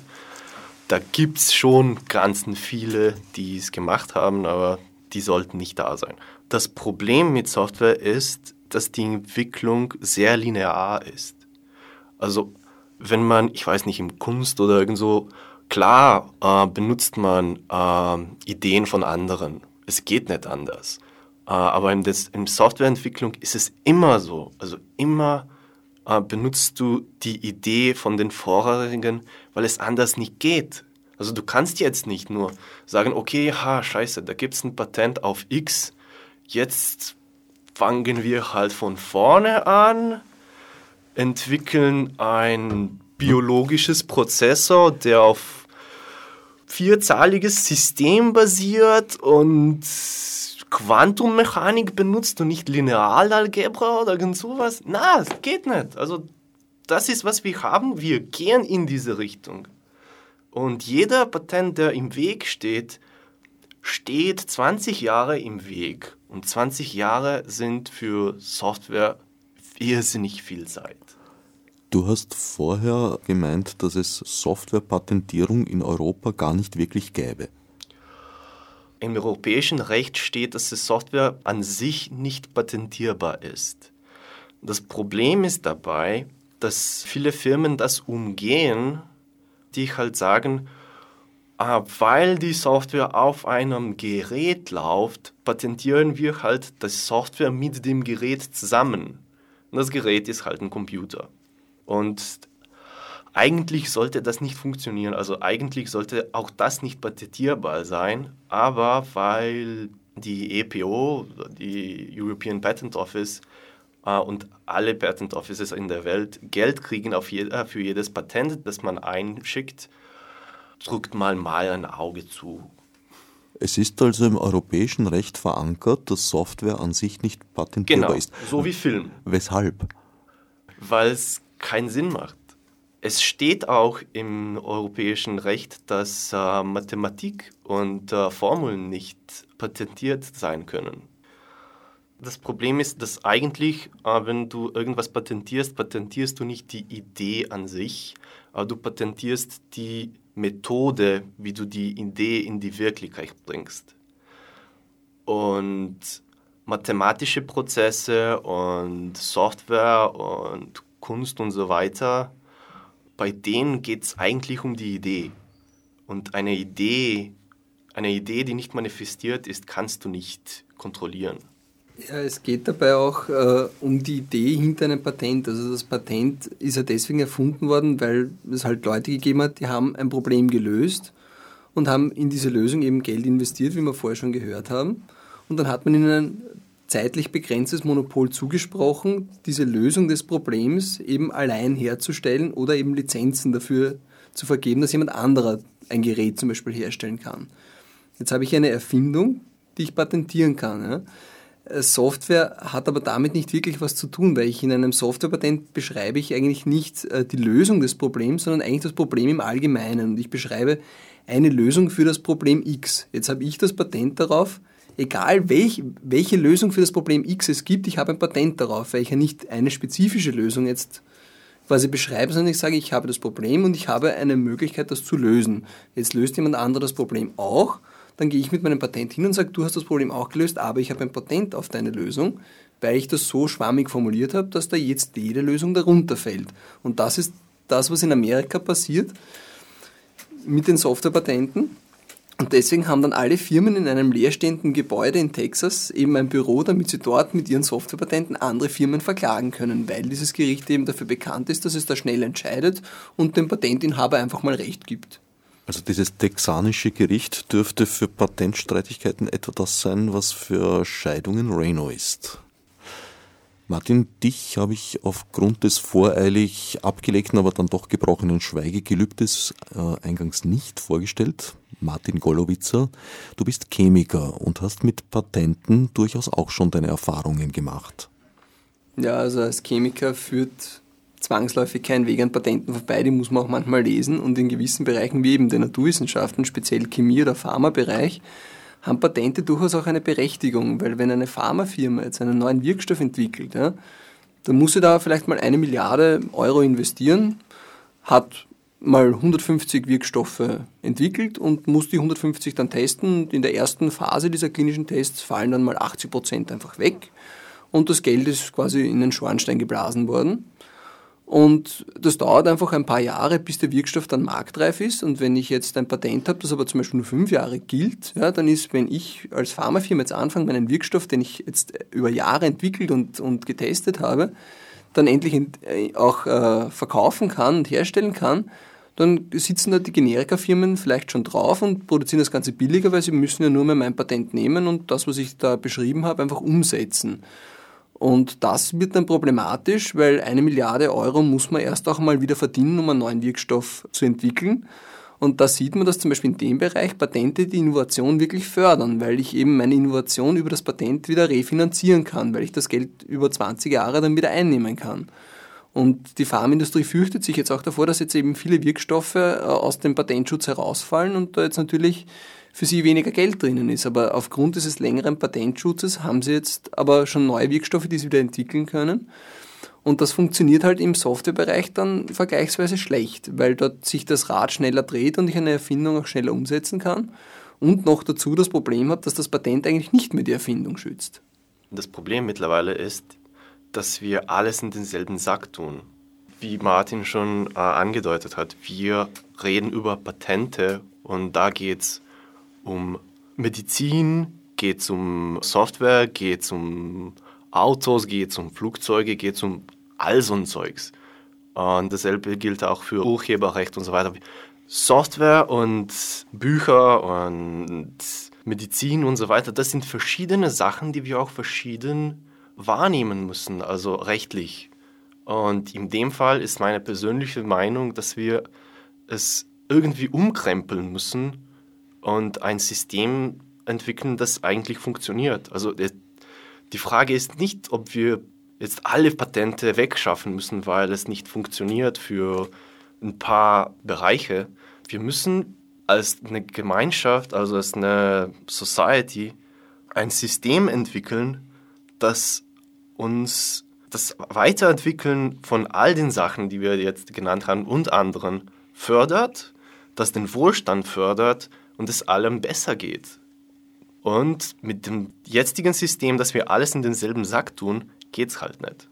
Da gibt es schon ganz viele, die es gemacht haben, aber die sollten nicht da sein. Das Problem mit Software ist, dass die Entwicklung sehr linear ist. Also wenn man, ich weiß nicht, im Kunst oder irgendwo, klar äh, benutzt man äh, Ideen von anderen. Es geht nicht anders. Äh, aber in, des, in Softwareentwicklung ist es immer so. Also immer äh, benutzt du die Idee von den vorherigen, weil es anders nicht geht. Also du kannst jetzt nicht nur sagen, okay, ha, scheiße, da gibt es ein Patent auf X, jetzt fangen wir halt von vorne an, entwickeln ein biologisches Prozessor, der auf vierzahliges System basiert und Quantummechanik benutzt und nicht Linearalgebra oder irgend sowas. Na, das geht nicht. Also das ist, was wir haben. Wir gehen in diese Richtung. Und jeder Patent, der im Weg steht, steht 20 Jahre im Weg. Und 20 Jahre sind für Software irrsinnig viel Zeit. Du hast vorher gemeint, dass es Softwarepatentierung in Europa gar nicht wirklich gäbe. Im europäischen Recht steht, dass die Software an sich nicht patentierbar ist. Das Problem ist dabei, dass viele Firmen das umgehen, die halt sagen, ah, weil die Software auf einem Gerät läuft, patentieren wir halt die Software mit dem Gerät zusammen. Und das Gerät ist halt ein Computer. Und eigentlich sollte das nicht funktionieren. Also eigentlich sollte auch das nicht patentierbar sein. Aber weil die EPO, die European Patent Office äh, und alle Patent Offices in der Welt Geld kriegen auf je, äh, für jedes Patent, das man einschickt, drückt man mal ein Auge zu. Es ist also im europäischen Recht verankert, dass Software an sich nicht patentierbar genau, ist. So wie Film. Weshalb? Weil es keinen Sinn macht. Es steht auch im europäischen Recht, dass äh, Mathematik und äh, Formeln nicht patentiert sein können. Das Problem ist, dass eigentlich, äh, wenn du irgendwas patentierst, patentierst du nicht die Idee an sich, aber du patentierst die Methode, wie du die Idee in die Wirklichkeit bringst. Und mathematische Prozesse und Software und Kunst und so weiter, bei denen geht es eigentlich um die Idee. Und eine Idee, eine Idee, die nicht manifestiert ist, kannst du nicht kontrollieren. Ja, es geht dabei auch äh, um die Idee hinter einem Patent. Also das Patent ist ja deswegen erfunden worden, weil es halt Leute gegeben hat, die haben ein Problem gelöst und haben in diese Lösung eben Geld investiert, wie wir vorher schon gehört haben. Und dann hat man ihnen zeitlich begrenztes Monopol zugesprochen, diese Lösung des Problems eben allein herzustellen oder eben Lizenzen dafür zu vergeben, dass jemand anderer ein Gerät zum Beispiel herstellen kann. Jetzt habe ich eine Erfindung, die ich patentieren kann. Ja. Äh, Software hat aber damit nicht wirklich was zu tun, weil ich in einem Softwarepatent beschreibe ich eigentlich nicht äh, die Lösung des Problems, sondern eigentlich das Problem im Allgemeinen. Und ich beschreibe eine Lösung für das Problem X. Jetzt habe ich das Patent darauf, egal welch, welche Lösung für das Problem X es gibt, ich habe ein Patent darauf, weil ich ja nicht eine spezifische Lösung jetzt quasi beschreibe, sondern ich sage, ich habe das Problem und ich habe eine Möglichkeit, das zu lösen. Jetzt löst jemand anderes das Problem auch, dann gehe ich mit meinem Patent hin und sage, du hast das Problem auch gelöst, aber ich habe ein Patent auf deine Lösung, weil ich das so schwammig formuliert habe, dass da jetzt jede Lösung darunter fällt. Und das ist das, was in Amerika passiert mit den Softwarepatenten. Und deswegen haben dann alle Firmen in einem leerstehenden Gebäude in Texas eben ein Büro, damit sie dort mit ihren Softwarepatenten andere Firmen verklagen können, weil dieses Gericht eben dafür bekannt ist, dass es da schnell entscheidet und dem Patentinhaber einfach mal Recht gibt. Also dieses texanische Gericht dürfte für Patentstreitigkeiten etwa das sein, was für Scheidungen Reno ist. Martin, dich habe ich aufgrund des voreilig abgelegten, aber dann doch gebrochenen Schweigegelübdes äh, eingangs nicht vorgestellt. Martin Golowitzer, du bist Chemiker und hast mit Patenten durchaus auch schon deine Erfahrungen gemacht. Ja, also als Chemiker führt zwangsläufig kein Weg an Patenten vorbei, die muss man auch manchmal lesen. Und in gewissen Bereichen wie eben der Naturwissenschaften, speziell Chemie- oder Pharmabereich, haben Patente durchaus auch eine Berechtigung, weil wenn eine Pharmafirma jetzt einen neuen Wirkstoff entwickelt, ja, dann muss sie da vielleicht mal eine Milliarde Euro investieren, hat mal 150 Wirkstoffe entwickelt und muss die 150 dann testen. Und in der ersten Phase dieser klinischen Tests fallen dann mal 80 Prozent einfach weg und das Geld ist quasi in den Schornstein geblasen worden. Und das dauert einfach ein paar Jahre, bis der Wirkstoff dann marktreif ist. Und wenn ich jetzt ein Patent habe, das aber zum Beispiel nur fünf Jahre gilt, ja, dann ist, wenn ich als Pharmafirma jetzt anfange, meinen Wirkstoff, den ich jetzt über Jahre entwickelt und, und getestet habe, dann endlich äh, auch äh, verkaufen kann und herstellen kann, dann sitzen da die Generika-Firmen vielleicht schon drauf und produzieren das Ganze billiger, weil sie müssen ja nur mehr mein Patent nehmen und das, was ich da beschrieben habe, einfach umsetzen. Und das wird dann problematisch, weil eine Milliarde Euro muss man erst auch mal wieder verdienen, um einen neuen Wirkstoff zu entwickeln. Und da sieht man, dass zum Beispiel in dem Bereich Patente die Innovation wirklich fördern, weil ich eben meine Innovation über das Patent wieder refinanzieren kann, weil ich das Geld über 20 Jahre dann wieder einnehmen kann. Und die Pharmaindustrie fürchtet sich jetzt auch davor, dass jetzt eben viele Wirkstoffe äh, aus dem Patentschutz herausfallen und da jetzt natürlich für sie weniger Geld drinnen ist. Aber aufgrund dieses längeren Patentschutzes haben sie jetzt aber schon neue Wirkstoffe, die sie wieder entwickeln können. Und das funktioniert halt im Softwarebereich dann vergleichsweise schlecht, weil dort sich das Rad schneller dreht und ich eine Erfindung auch schneller umsetzen kann. Und noch dazu das Problem hat, dass das Patent eigentlich nicht mehr die Erfindung schützt. Das Problem mittlerweile ist, dass wir alles in denselben Sack tun. Wie Martin schon äh, angedeutet hat, wir reden über Patente und da geht es um Medizin, geht es um Software, geht es um Autos, geht es um Flugzeuge, geht es um all so ein Zeugs. Und dasselbe gilt auch für Urheberrecht und so weiter. Software und Bücher und Medizin und so weiter, das sind verschiedene Sachen, die wir auch verschieden wahrnehmen müssen, also rechtlich. Und in dem Fall ist meine persönliche Meinung, dass wir es irgendwie umkrempeln müssen und ein System entwickeln, das eigentlich funktioniert. Also die Frage ist nicht, ob wir jetzt alle Patente wegschaffen müssen, weil es nicht funktioniert für ein paar Bereiche. Wir müssen als eine Gemeinschaft, also als eine Society, ein System entwickeln, das uns das Weiterentwickeln von all den Sachen, die wir jetzt genannt haben und anderen fördert, das den Wohlstand fördert und es allem besser geht. Und mit dem jetzigen System, dass wir alles in denselben Sack tun, geht es halt nicht.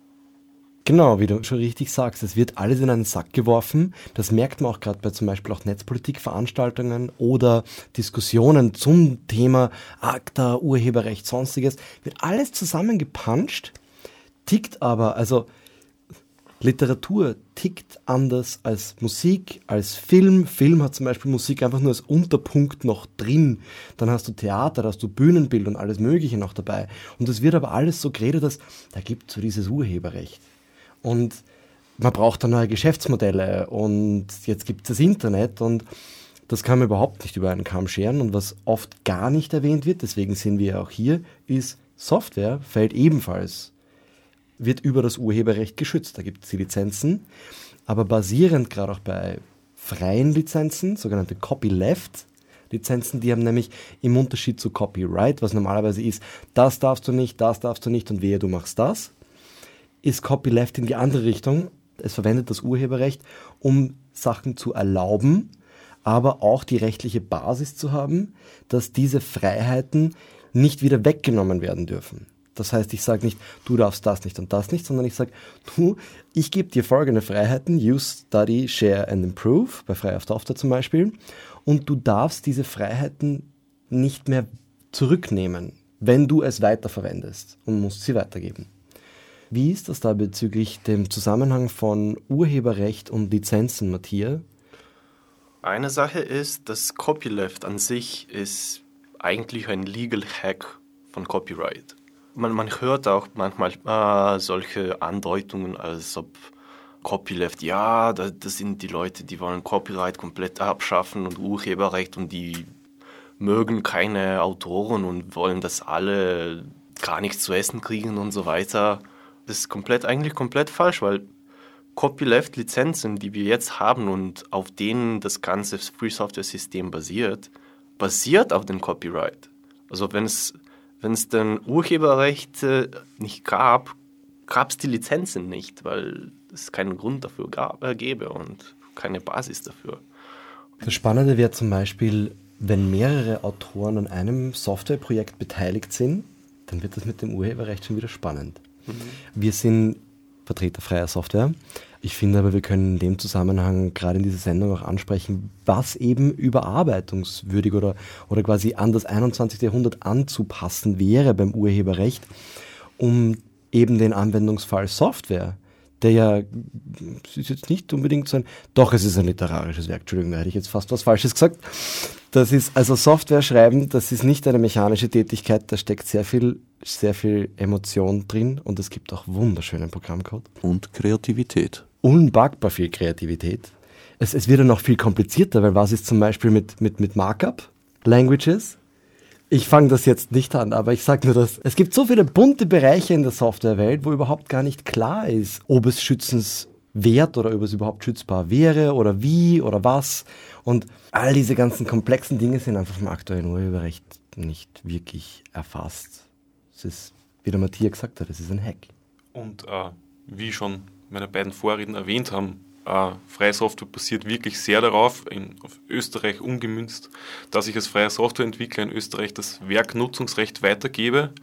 Genau, wie du schon richtig sagst, es wird alles in einen Sack geworfen. Das merkt man auch gerade bei zum Beispiel auch Netzpolitikveranstaltungen oder Diskussionen zum Thema ACTA, Urheberrecht, sonstiges. Wird alles zusammengepanscht, tickt aber, also Literatur tickt anders als Musik, als Film. Film hat zum Beispiel Musik einfach nur als Unterpunkt noch drin. Dann hast du Theater, da hast du Bühnenbild und alles Mögliche noch dabei. Und es wird aber alles so geredet, dass da gibt es so dieses Urheberrecht. Und man braucht dann neue Geschäftsmodelle und jetzt gibt es das Internet und das kann man überhaupt nicht über einen Kamm scheren. Und was oft gar nicht erwähnt wird, deswegen sind wir auch hier, ist Software fällt ebenfalls wird über das Urheberrecht geschützt. Da gibt es die Lizenzen, aber basierend gerade auch bei freien Lizenzen, sogenannte Copyleft, Lizenzen, die haben nämlich im Unterschied zu Copyright, was normalerweise ist, das darfst du nicht, das darfst du nicht und wehe, du machst das, ist Copyleft in die andere Richtung. Es verwendet das Urheberrecht, um Sachen zu erlauben, aber auch die rechtliche Basis zu haben, dass diese Freiheiten nicht wieder weggenommen werden dürfen. Das heißt, ich sage nicht, du darfst das nicht und das nicht, sondern ich sage, du, ich gebe dir folgende Freiheiten, use, study, share and improve, bei Frei auf Software zum Beispiel, und du darfst diese Freiheiten nicht mehr zurücknehmen, wenn du es weiterverwendest und musst sie weitergeben. Wie ist das da bezüglich dem Zusammenhang von Urheberrecht und Lizenzen, Matthias? Eine Sache ist, dass Copyleft an sich ist eigentlich ein Legal Hack von Copyright. Man, man hört auch manchmal äh, solche Andeutungen, als ob Copyleft, ja, das, das sind die Leute, die wollen Copyright komplett abschaffen und Urheberrecht und die mögen keine Autoren und wollen, dass alle gar nichts zu essen kriegen und so weiter. Das ist komplett, eigentlich komplett falsch, weil Copyleft-Lizenzen, die wir jetzt haben und auf denen das ganze Free Software System basiert, basiert auf dem Copyright. Also wenn es wenn es dann Urheberrechte nicht gab, gab es die Lizenzen nicht, weil es keinen Grund dafür gab, äh, gäbe und keine Basis dafür. Das Spannende wäre zum Beispiel, wenn mehrere Autoren an einem Softwareprojekt beteiligt sind, dann wird das mit dem Urheberrecht schon wieder spannend. Mhm. Wir sind Vertreter freier Software. Ich finde aber, wir können in dem Zusammenhang gerade in dieser Sendung auch ansprechen, was eben überarbeitungswürdig oder, oder quasi an das 21. Jahrhundert anzupassen wäre beim Urheberrecht, um eben den Anwendungsfall Software, der ja, es ist jetzt nicht unbedingt so ein, doch, es ist ein literarisches Werk, Entschuldigung, da hätte ich jetzt fast was Falsches gesagt. Das ist, also Software schreiben, das ist nicht eine mechanische Tätigkeit, da steckt sehr viel sehr viel Emotion drin und es gibt auch wunderschönen Programmcode. Und Kreativität. Unbackbar viel Kreativität. Es, es wird dann noch viel komplizierter, weil was ist zum Beispiel mit, mit, mit Markup, Languages? Ich fange das jetzt nicht an, aber ich sage nur, dass es gibt so viele bunte Bereiche in der Softwarewelt, wo überhaupt gar nicht klar ist, ob es schützenswert oder ob es überhaupt schützbar wäre oder wie oder was. Und all diese ganzen komplexen Dinge sind einfach im aktuellen Urheberrecht nicht wirklich erfasst. Es ist, wie der Matthias gesagt hat, es ist ein Hack. Und äh, wie schon meine beiden Vorredner erwähnt haben, äh, freie Software basiert wirklich sehr darauf, in, auf Österreich umgemünzt, dass ich als freier Softwareentwickler in Österreich das Werknutzungsrecht weitergebe.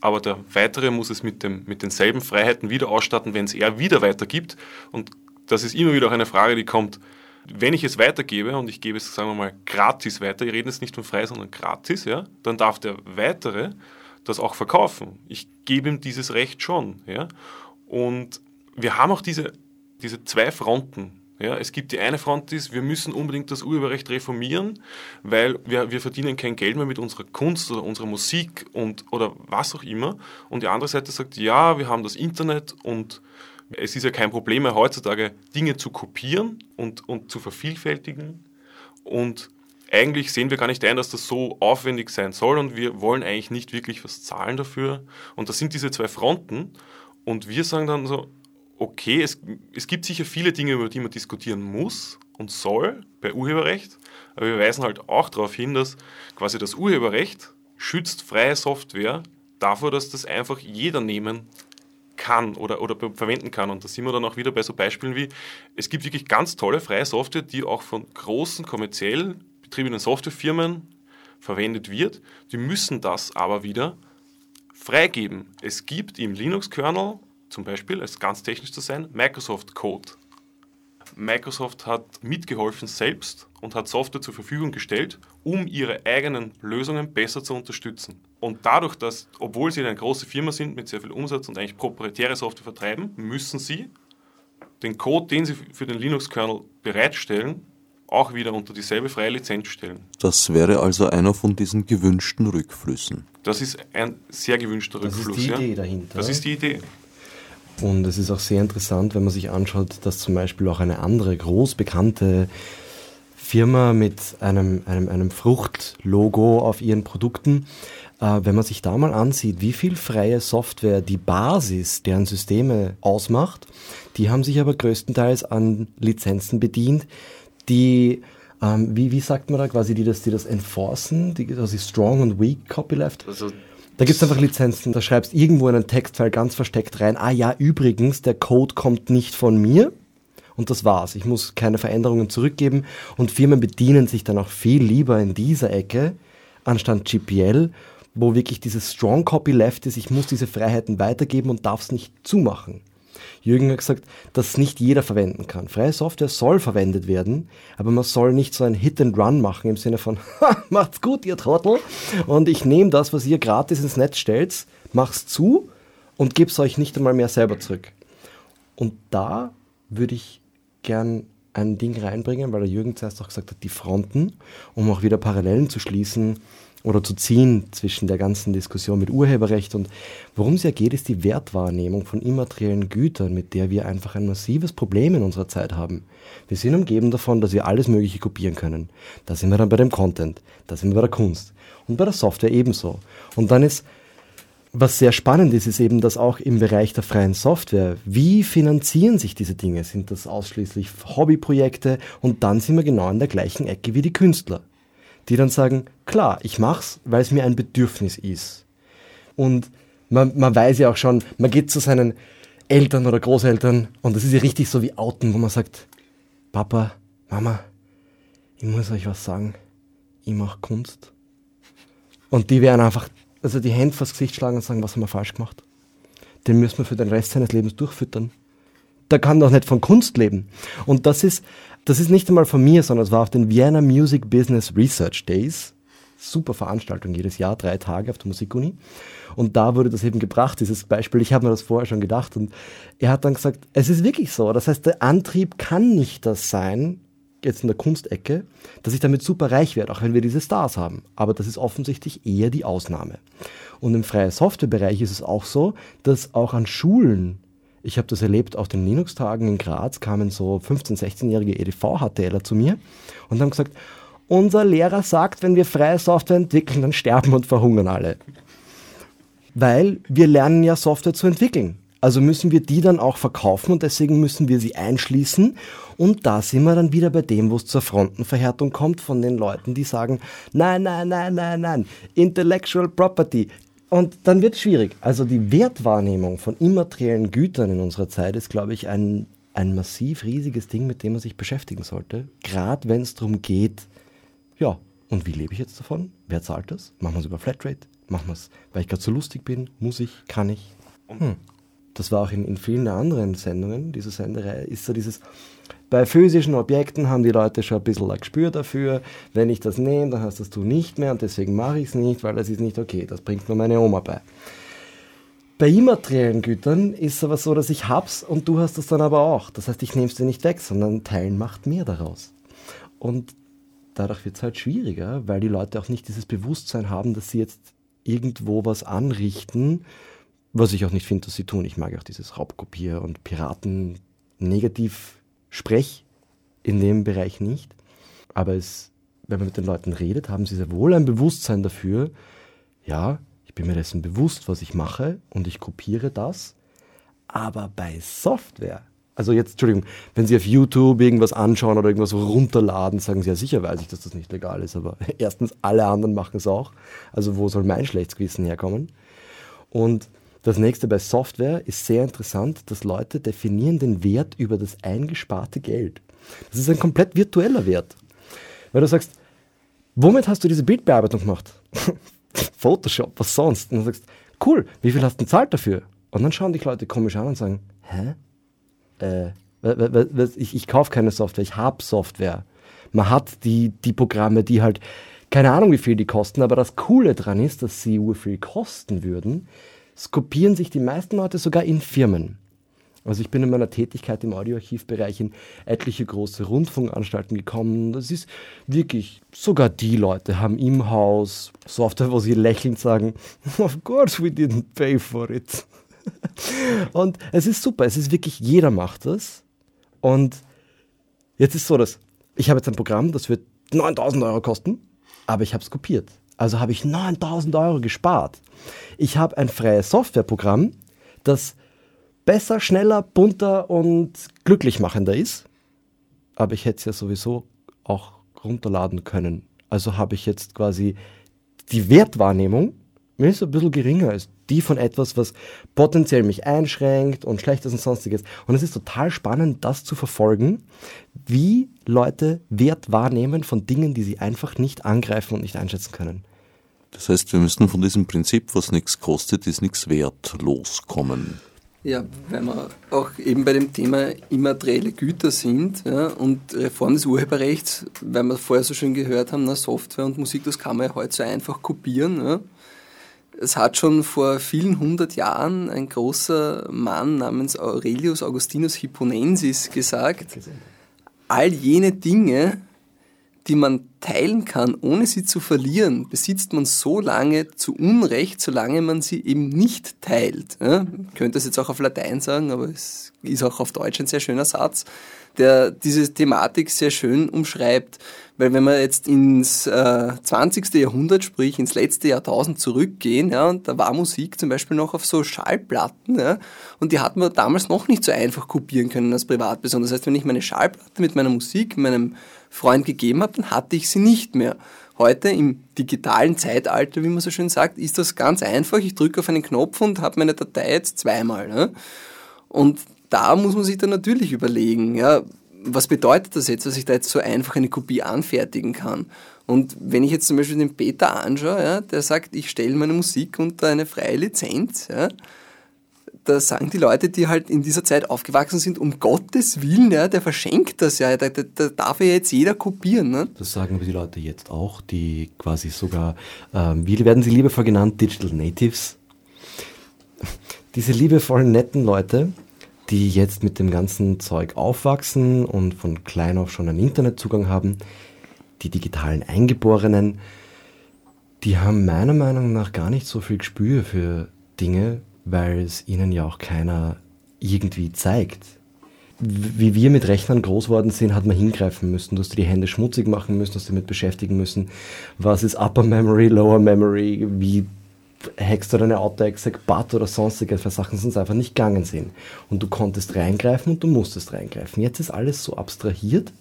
Aber der Weitere muss es mit, dem, mit denselben Freiheiten wieder ausstatten, wenn es er wieder weitergibt. Und das ist immer wieder auch eine Frage, die kommt, wenn ich es weitergebe und ich gebe es, sagen wir mal, gratis weiter, wir reden jetzt nicht von frei, sondern gratis, ja, dann darf der Weitere das auch verkaufen. Ich gebe ihm dieses Recht schon. Ja? Und wir haben auch diese, diese zwei Fronten. Ja, es gibt die eine Front, die ist, wir müssen unbedingt das Urheberrecht reformieren, weil wir, wir verdienen kein Geld mehr mit unserer Kunst oder unserer Musik und, oder was auch immer. Und die andere Seite sagt, ja, wir haben das Internet und es ist ja kein Problem mehr heutzutage, Dinge zu kopieren und, und zu vervielfältigen. Und eigentlich sehen wir gar nicht ein, dass das so aufwendig sein soll und wir wollen eigentlich nicht wirklich was zahlen dafür. Und das sind diese zwei Fronten. Und wir sagen dann so, okay, es, es gibt sicher viele Dinge, über die man diskutieren muss und soll bei Urheberrecht, aber wir weisen halt auch darauf hin, dass quasi das Urheberrecht schützt freie Software davor, dass das einfach jeder nehmen kann oder, oder verwenden kann. Und da sind wir dann auch wieder bei so Beispielen wie, es gibt wirklich ganz tolle freie Software, die auch von großen kommerziell betriebenen Softwarefirmen verwendet wird. Die müssen das aber wieder freigeben. Es gibt im Linux-Kernel zum Beispiel, als ganz technisch zu sein, Microsoft Code. Microsoft hat mitgeholfen selbst und hat Software zur Verfügung gestellt, um ihre eigenen Lösungen besser zu unterstützen. Und dadurch, dass, obwohl sie eine große Firma sind mit sehr viel Umsatz und eigentlich proprietäre Software vertreiben, müssen sie den Code, den sie für den Linux-Kernel bereitstellen, auch wieder unter dieselbe freie Lizenz stellen. Das wäre also einer von diesen gewünschten Rückflüssen. Das ist ein sehr gewünschter das Rückfluss. Das ist die ja? Idee dahinter. Das ist die Idee. Und es ist auch sehr interessant, wenn man sich anschaut, dass zum Beispiel auch eine andere groß bekannte Firma mit einem, einem, einem Fruchtlogo auf ihren Produkten, äh, wenn man sich da mal ansieht, wie viel freie Software die Basis deren Systeme ausmacht, die haben sich aber größtenteils an Lizenzen bedient, die, ähm, wie, wie sagt man da quasi, die das, die das enforcen, die quasi Strong und Weak Copyleft. Also da gibt es einfach Lizenzen, da schreibst irgendwo in einen Textfile ganz versteckt rein, ah ja, übrigens, der Code kommt nicht von mir. Und das war's. Ich muss keine Veränderungen zurückgeben. Und Firmen bedienen sich dann auch viel lieber in dieser Ecke, anstatt GPL, wo wirklich dieses Strong Copyleft ist, ich muss diese Freiheiten weitergeben und darf es nicht zumachen. Jürgen hat gesagt, dass nicht jeder verwenden kann. Freie Software soll verwendet werden, aber man soll nicht so ein Hit and Run machen im Sinne von, macht's gut, ihr Trottel, und ich nehme das, was ihr gratis ins Netz stellt, mach's zu und geb's euch nicht einmal mehr selber zurück. Und da würde ich gern ein Ding reinbringen, weil der Jürgen zuerst auch gesagt hat, die Fronten, um auch wieder Parallelen zu schließen oder zu ziehen zwischen der ganzen Diskussion mit Urheberrecht und worum es ja geht, ist die Wertwahrnehmung von immateriellen Gütern, mit der wir einfach ein massives Problem in unserer Zeit haben. Wir sind umgeben davon, dass wir alles Mögliche kopieren können. Da sind wir dann bei dem Content, da sind wir bei der Kunst und bei der Software ebenso. Und dann ist was sehr spannend ist, ist eben, dass auch im Bereich der freien Software, wie finanzieren sich diese Dinge? Sind das ausschließlich Hobbyprojekte? Und dann sind wir genau in der gleichen Ecke wie die Künstler, die dann sagen, klar, ich mach's, weil es mir ein Bedürfnis ist. Und man, man weiß ja auch schon, man geht zu seinen Eltern oder Großeltern und das ist ja richtig so wie Outen, wo man sagt, Papa, Mama, ich muss euch was sagen, ich mache Kunst. Und die werden einfach also die Hände vors Gesicht schlagen und sagen, was haben wir falsch gemacht? Den müssen wir für den Rest seines Lebens durchfüttern. Der kann doch nicht von Kunst leben. Und das ist, das ist nicht einmal von mir, sondern es war auf den Vienna Music Business Research Days. Super Veranstaltung jedes Jahr, drei Tage auf der Musikuni. Und da wurde das eben gebracht, dieses Beispiel. Ich habe mir das vorher schon gedacht. Und er hat dann gesagt, es ist wirklich so. Das heißt, der Antrieb kann nicht das sein, jetzt in der Kunstecke, dass ich damit super reich werde, auch wenn wir diese Stars haben. Aber das ist offensichtlich eher die Ausnahme. Und im freien Softwarebereich ist es auch so, dass auch an Schulen, ich habe das erlebt auf den Linux-Tagen in Graz, kamen so 15-, 16-jährige EDV-HTLer zu mir und haben gesagt, unser Lehrer sagt, wenn wir freie Software entwickeln, dann sterben und verhungern alle. Weil wir lernen ja Software zu entwickeln. Also müssen wir die dann auch verkaufen und deswegen müssen wir sie einschließen. Und da sind wir dann wieder bei dem, wo es zur Frontenverhärtung kommt von den Leuten, die sagen, nein, nein, nein, nein, nein, Intellectual Property. Und dann wird es schwierig. Also die Wertwahrnehmung von immateriellen Gütern in unserer Zeit ist, glaube ich, ein, ein massiv riesiges Ding, mit dem man sich beschäftigen sollte. Gerade wenn es darum geht, ja, und wie lebe ich jetzt davon? Wer zahlt das? Machen wir es über Flatrate? Machen wir es, weil ich gerade so lustig bin? Muss ich? Kann ich? Hm das war auch in, in vielen anderen Sendungen, diese Senderei, ist so dieses, bei physischen Objekten haben die Leute schon ein bisschen ein Gespür dafür, wenn ich das nehme, dann hast das du nicht mehr und deswegen mache ich es nicht, weil das ist nicht okay, das bringt mir meine Oma bei. Bei immateriellen Gütern ist es aber so, dass ich hab's und du hast es dann aber auch. Das heißt, ich nehme es dir nicht weg, sondern Teilen macht mehr daraus. Und dadurch wird es halt schwieriger, weil die Leute auch nicht dieses Bewusstsein haben, dass sie jetzt irgendwo was anrichten, was ich auch nicht finde, dass sie tun. Ich mag auch dieses Raubkopier- und Piraten-Negativ-Sprech in dem Bereich nicht. Aber es, wenn man mit den Leuten redet, haben sie sehr wohl ein Bewusstsein dafür, ja, ich bin mir dessen bewusst, was ich mache und ich kopiere das. Aber bei Software, also jetzt, Entschuldigung, wenn Sie auf YouTube irgendwas anschauen oder irgendwas runterladen, sagen Sie ja sicher, weiß ich, dass das nicht legal ist. Aber erstens, alle anderen machen es auch. Also wo soll mein Schlechtsgewissen herkommen? Und das nächste bei Software ist sehr interessant, dass Leute definieren den Wert über das eingesparte Geld. Das ist ein komplett virtueller Wert. Weil du sagst, womit hast du diese Bildbearbeitung gemacht? Photoshop, was sonst? Und du sagst, cool, wie viel hast du bezahlt dafür? Und dann schauen dich Leute komisch an und sagen, hä? Äh, ich, ich kaufe keine Software, ich habe Software. Man hat die, die Programme, die halt, keine Ahnung, wie viel die kosten, aber das Coole daran ist, dass sie viel kosten würden, skopieren sich die meisten Leute sogar in Firmen. Also ich bin in meiner Tätigkeit im Audioarchivbereich in etliche große Rundfunkanstalten gekommen. Das ist wirklich, sogar die Leute haben im Haus Software, wo sie lächelnd sagen, of course we didn't pay for it. Und es ist super, es ist wirklich, jeder macht das. Und jetzt ist so, dass ich habe jetzt ein Programm, das wird 9000 Euro kosten, aber ich habe es kopiert. Also habe ich 9000 Euro gespart. Ich habe ein freies Softwareprogramm, das besser, schneller, bunter und glücklich machender ist. Aber ich hätte es ja sowieso auch runterladen können. Also habe ich jetzt quasi die Wertwahrnehmung, wenn es ein bisschen geringer ist, die von etwas, was potenziell mich einschränkt und schlecht ist und sonstiges. Und es ist total spannend, das zu verfolgen, wie Leute Wert wahrnehmen von Dingen, die sie einfach nicht angreifen und nicht einschätzen können. Das heißt, wir müssen von diesem Prinzip, was nichts kostet, ist nichts wert, loskommen. Ja, weil wir auch eben bei dem Thema immaterielle Güter sind ja, und Reform des Urheberrechts, weil wir vorher so schön gehört haben, na, Software und Musik, das kann man ja heute so einfach kopieren. Ja. Es hat schon vor vielen hundert Jahren ein großer Mann namens Aurelius Augustinus Hipponensis gesagt, all jene Dinge, die man teilen kann, ohne sie zu verlieren, besitzt man so lange zu Unrecht, solange man sie eben nicht teilt. Ja? Könnte das jetzt auch auf Latein sagen, aber es ist auch auf Deutsch ein sehr schöner Satz, der diese Thematik sehr schön umschreibt. Weil wenn wir jetzt ins äh, 20. Jahrhundert, sprich ins letzte Jahrtausend zurückgehen, ja, und da war Musik zum Beispiel noch auf so Schallplatten, ja, und die hat man damals noch nicht so einfach kopieren können als Privatperson. Das heißt, wenn ich meine Schallplatte mit meiner Musik, meinem Freund gegeben habe, dann hatte ich sie nicht mehr. Heute im digitalen Zeitalter, wie man so schön sagt, ist das ganz einfach. Ich drücke auf einen Knopf und habe meine Datei jetzt zweimal. Ne? Und da muss man sich dann natürlich überlegen, ja, was bedeutet das jetzt, dass ich da jetzt so einfach eine Kopie anfertigen kann? Und wenn ich jetzt zum Beispiel den Peter anschaue, ja, der sagt, ich stelle meine Musik unter eine freie Lizenz, ja, da sagen die Leute, die halt in dieser Zeit aufgewachsen sind, um Gottes Willen, ja, der verschenkt das ja, da, da, da darf ja jetzt jeder kopieren. Ne? Das sagen aber die Leute jetzt auch, die quasi sogar, ähm, wie werden sie liebevoll genannt, Digital Natives. Diese liebevollen, netten Leute, die jetzt mit dem ganzen Zeug aufwachsen und von klein auf schon einen Internetzugang haben, die digitalen Eingeborenen, die haben meiner Meinung nach gar nicht so viel Gespür für Dinge, weil es ihnen ja auch keiner irgendwie zeigt. Wie wir mit Rechnern groß worden sind, hat man hingreifen müssen. Du die Hände schmutzig machen müssen, hast damit beschäftigen müssen. Was ist Upper Memory, Lower Memory, wie hackst du deine Auto-Exec, BAT oder sonstige Sachen es einfach nicht gegangen sind. Und du konntest reingreifen und du musstest reingreifen. Jetzt ist alles so abstrahiert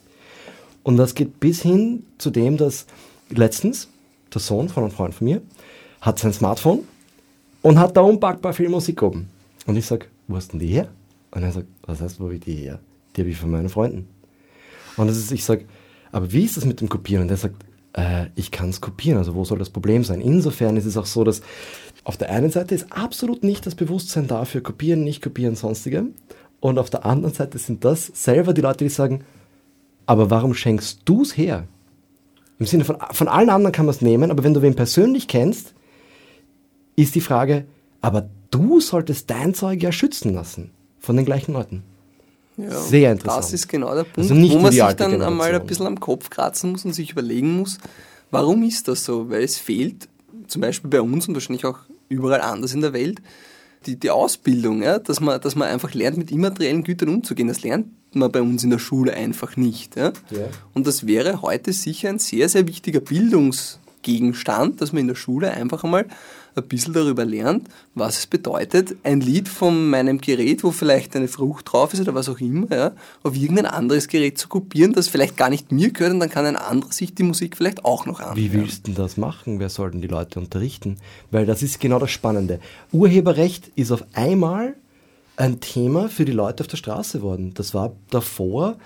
und das geht bis hin zu dem, dass letztens der Sohn von einem Freund von mir hat sein Smartphone und hat da unpackbar viel Musik oben. Und ich sage, wo hast denn die her? Und er sagt, was heißt, wo habe ich die her? Die habe ich von meinen Freunden. Und das ist, ich sage, aber wie ist das mit dem Kopieren? Und er sagt, äh, ich kann es kopieren, also wo soll das Problem sein? Insofern ist es auch so, dass auf der einen Seite ist absolut nicht das Bewusstsein dafür, kopieren, nicht kopieren, sonstige. Und auf der anderen Seite sind das selber die Leute, die sagen, aber warum schenkst du es her? Im Sinne von, von allen anderen kann man es nehmen, aber wenn du wen persönlich kennst, ist die Frage, aber du solltest dein Zeug ja schützen lassen von den gleichen Leuten. Ja, Sehr interessant. Das ist genau der Punkt, also wo man sich dann Generation. einmal ein bisschen am Kopf kratzen muss und sich überlegen muss, warum ist das so? Weil es fehlt, zum Beispiel bei uns und wahrscheinlich auch überall anders in der Welt, die, die Ausbildung, ja? dass, man, dass man einfach lernt, mit immateriellen Gütern umzugehen. Das lernt man bei uns in der Schule einfach nicht. Ja? ja. Und das wäre heute sicher ein sehr, sehr wichtiger Bildungsgegenstand, dass man in der Schule einfach einmal ein bisschen darüber lernt, was es bedeutet, ein Lied von meinem Gerät, wo vielleicht eine Frucht drauf ist oder was auch immer, ja, auf irgendein anderes Gerät zu kopieren, das vielleicht gar nicht mir gehört und dann kann ein anderer sich die Musik vielleicht auch noch anhören. Wie willst du das machen? Wer soll denn die Leute unterrichten? Weil das ist genau das Spannende. Urheberrecht ist auf einmal ein Thema für die Leute auf der Straße worden. Das war davor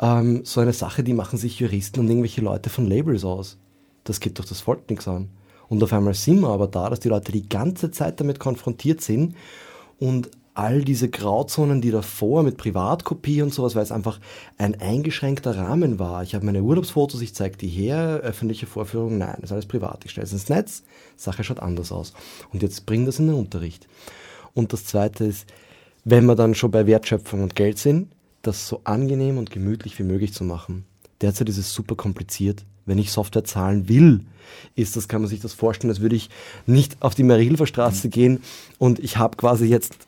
ähm, so eine Sache, die machen sich Juristen und irgendwelche Leute von Labels aus. Das geht doch das Volk nichts an. Und auf einmal sind wir aber da, dass die Leute die ganze Zeit damit konfrontiert sind und all diese Grauzonen, die davor mit Privatkopie und sowas, weil es einfach ein eingeschränkter Rahmen war. Ich habe meine Urlaubsfotos, ich zeige die her, öffentliche Vorführungen, nein, ist alles privat. Ich stelle es ins Netz, Sache schaut anders aus. Und jetzt bringt das in den Unterricht. Und das Zweite ist, wenn wir dann schon bei Wertschöpfung und Geld sind, das so angenehm und gemütlich wie möglich zu machen. Derzeit ist es super kompliziert wenn ich Software zahlen will, ist das, kann man sich das vorstellen, als würde ich nicht auf die Marilfer Straße mhm. gehen und ich habe quasi jetzt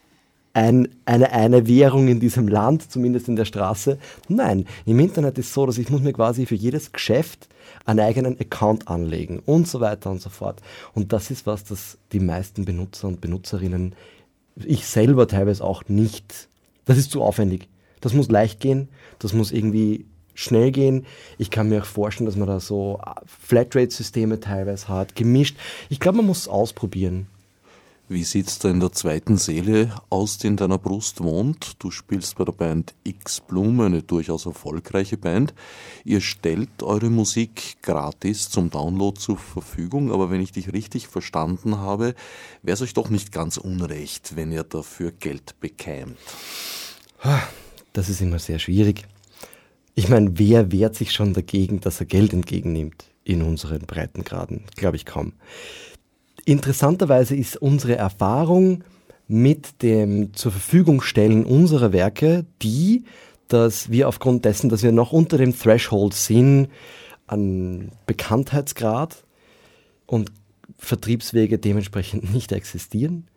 ein, eine, eine Währung in diesem Land, zumindest in der Straße. Nein, im Internet ist es so, dass ich muss mir quasi für jedes Geschäft einen eigenen Account anlegen und so weiter und so fort. Und das ist was, das die meisten Benutzer und Benutzerinnen, ich selber teilweise auch nicht, das ist zu aufwendig. Das muss leicht gehen, das muss irgendwie schnell gehen. Ich kann mir auch vorstellen, dass man da so Flatrate-Systeme teilweise hat, gemischt. Ich glaube, man muss es ausprobieren. Wie sieht's da in der zweiten Seele aus, die in deiner Brust wohnt? Du spielst bei der Band X Blume, eine durchaus erfolgreiche Band. Ihr stellt eure Musik gratis zum Download zur Verfügung, aber wenn ich dich richtig verstanden habe, wäre es euch doch nicht ganz unrecht, wenn ihr dafür Geld bekämt. Das ist immer sehr schwierig. Ich meine, wer wehrt sich schon dagegen, dass er Geld entgegennimmt in unseren Breitengraden? Glaube ich kaum. Interessanterweise ist unsere Erfahrung mit dem zur Verfügung stellen unserer Werke die, dass wir aufgrund dessen, dass wir noch unter dem Threshold sind, an Bekanntheitsgrad und Vertriebswege dementsprechend nicht existieren,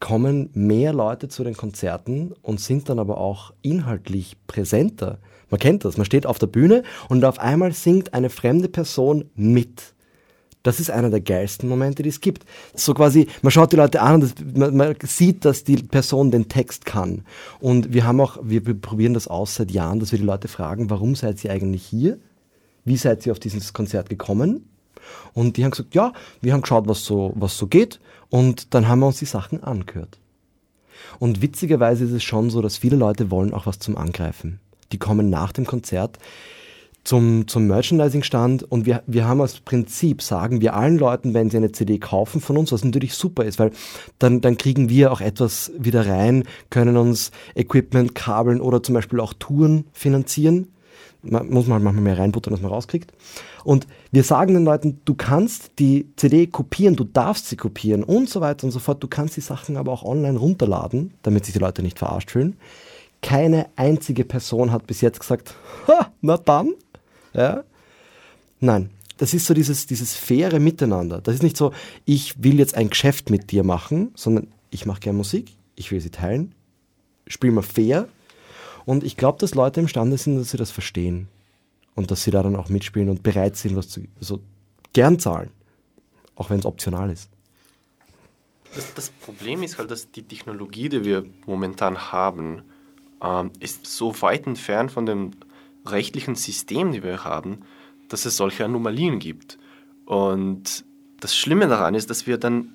kommen mehr Leute zu den Konzerten und sind dann aber auch inhaltlich präsenter. Man kennt das, man steht auf der Bühne und auf einmal singt eine fremde Person mit. Das ist einer der geilsten Momente, die es gibt. So quasi, man schaut die Leute an und das, man, man, sieht, dass die Person den Text kann. Und wir haben auch, wir, wir probieren das aus seit Jahren, dass wir die Leute fragen, warum seid ihr eigentlich hier? Wie seid ihr auf dieses Konzert gekommen? Und die haben gesagt, ja, wir haben geschaut, was so, was so geht. Und dann haben wir uns die Sachen angehört. Und witzigerweise ist es schon so, dass viele Leute wollen auch was zum Angreifen. Die kommen nach dem Konzert zum, zum Merchandising-Stand und wir, wir haben als Prinzip, sagen wir allen Leuten, wenn sie eine CD kaufen von uns, was natürlich super ist, weil dann, dann kriegen wir auch etwas wieder rein, können uns Equipment, Kabeln oder zum Beispiel auch Touren finanzieren. Man muss man halt manchmal mehr reinbuttern, als man rauskriegt. Und wir sagen den Leuten, du kannst die CD kopieren, du darfst sie kopieren und so weiter und so fort. Du kannst die Sachen aber auch online runterladen, damit sich die Leute nicht verarscht fühlen. Keine einzige Person hat bis jetzt gesagt, ha, na dann, ja? Nein, das ist so dieses, dieses faire Miteinander. Das ist nicht so, ich will jetzt ein Geschäft mit dir machen, sondern ich mache gerne Musik, ich will sie teilen, spiel mal fair. Und ich glaube, dass Leute imstande sind, dass sie das verstehen. Und dass sie da dann auch mitspielen und bereit sind, was zu, also gern zahlen. Auch wenn es optional ist. Das, das, Problem ist halt, dass die Technologie, die wir momentan haben, ähm, ist so weit entfernt von dem rechtlichen System, die wir haben, dass es solche Anomalien gibt. Und das Schlimme daran ist, dass wir dann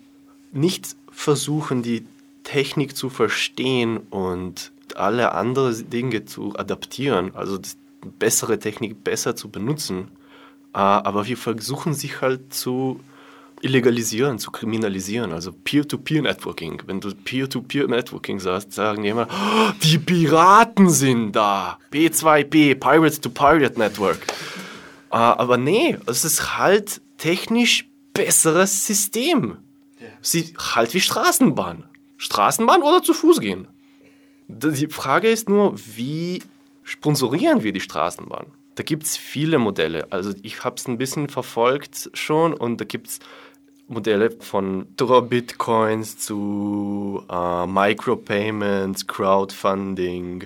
nicht versuchen, die Technik zu verstehen und alle anderen Dinge zu adaptieren, also bessere Technik besser zu benutzen. Äh, aber wir versuchen sich halt zu illegalisieren, zu kriminalisieren, also Peer-to-Peer-Networking. Wenn du Peer-to-Peer-Networking sagst, sagen die immer, oh, die Piraten sind da, P2P, Pirates-to-Pirate-Network. Uh, aber nee, es ist halt technisch besseres System. Sie halt wie Straßenbahn. Straßenbahn oder zu Fuß gehen. Die Frage ist nur, wie sponsorieren wir die Straßenbahn? Da gibt es viele Modelle. Also ich habe es ein bisschen verfolgt schon und da gibt es Modelle von Bitcoins zu äh, Micropayments, Crowdfunding,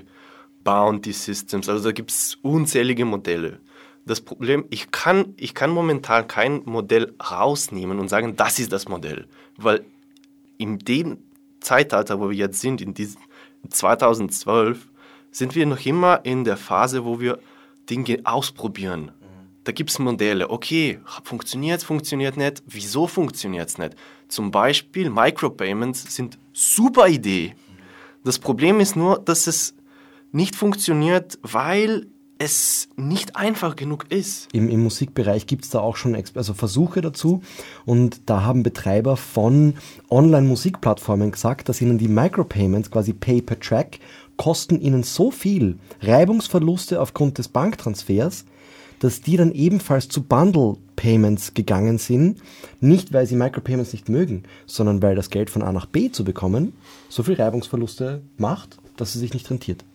Bounty Systems. Also da gibt es unzählige Modelle. Das Problem, ich kann, ich kann momentan kein Modell rausnehmen und sagen, das ist das Modell. Weil in dem Zeitalter, wo wir jetzt sind, in diesem 2012, sind wir noch immer in der Phase, wo wir Dinge ausprobieren da gibt es Modelle. Okay, funktioniert es, funktioniert nicht. Wieso funktioniert es nicht? Zum Beispiel Micropayments sind super Idee. Das Problem ist nur, dass es nicht funktioniert, weil es nicht einfach genug ist. Im, im Musikbereich gibt es da auch schon also Versuche dazu und da haben Betreiber von Online-Musikplattformen gesagt, dass ihnen die Micropayments, quasi Pay per Track, kosten ihnen so viel Reibungsverluste aufgrund des Banktransfers, dass die dann ebenfalls zu Bundle Payments gegangen sind, nicht weil sie Micropayments nicht mögen, sondern weil das Geld von A nach B zu bekommen so viel Reibungsverluste macht, dass es sich nicht rentiert.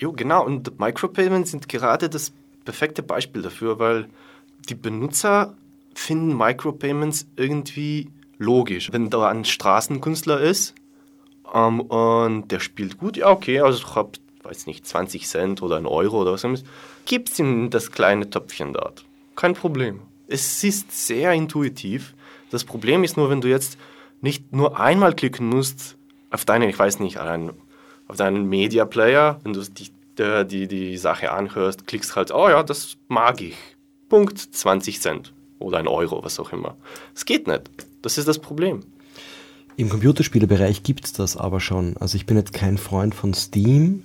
Jo, genau. Und Micropayments sind gerade das perfekte Beispiel dafür, weil die Benutzer finden Micropayments irgendwie logisch. Wenn da ein Straßenkünstler ist ähm, und der spielt gut, ja, okay, also ich habe weiß nicht, 20 Cent oder ein Euro oder was auch immer, gibt es in das kleine Töpfchen dort. Kein Problem. Es ist sehr intuitiv. Das Problem ist nur, wenn du jetzt nicht nur einmal klicken musst auf deinen, ich weiß nicht, auf deinen Media Player, wenn du die, die, die Sache anhörst, klickst halt, oh ja, das mag ich. Punkt 20 Cent oder ein Euro, was auch immer. Es geht nicht. Das ist das Problem. Im Computerspielebereich gibt es das aber schon. Also ich bin jetzt kein Freund von Steam,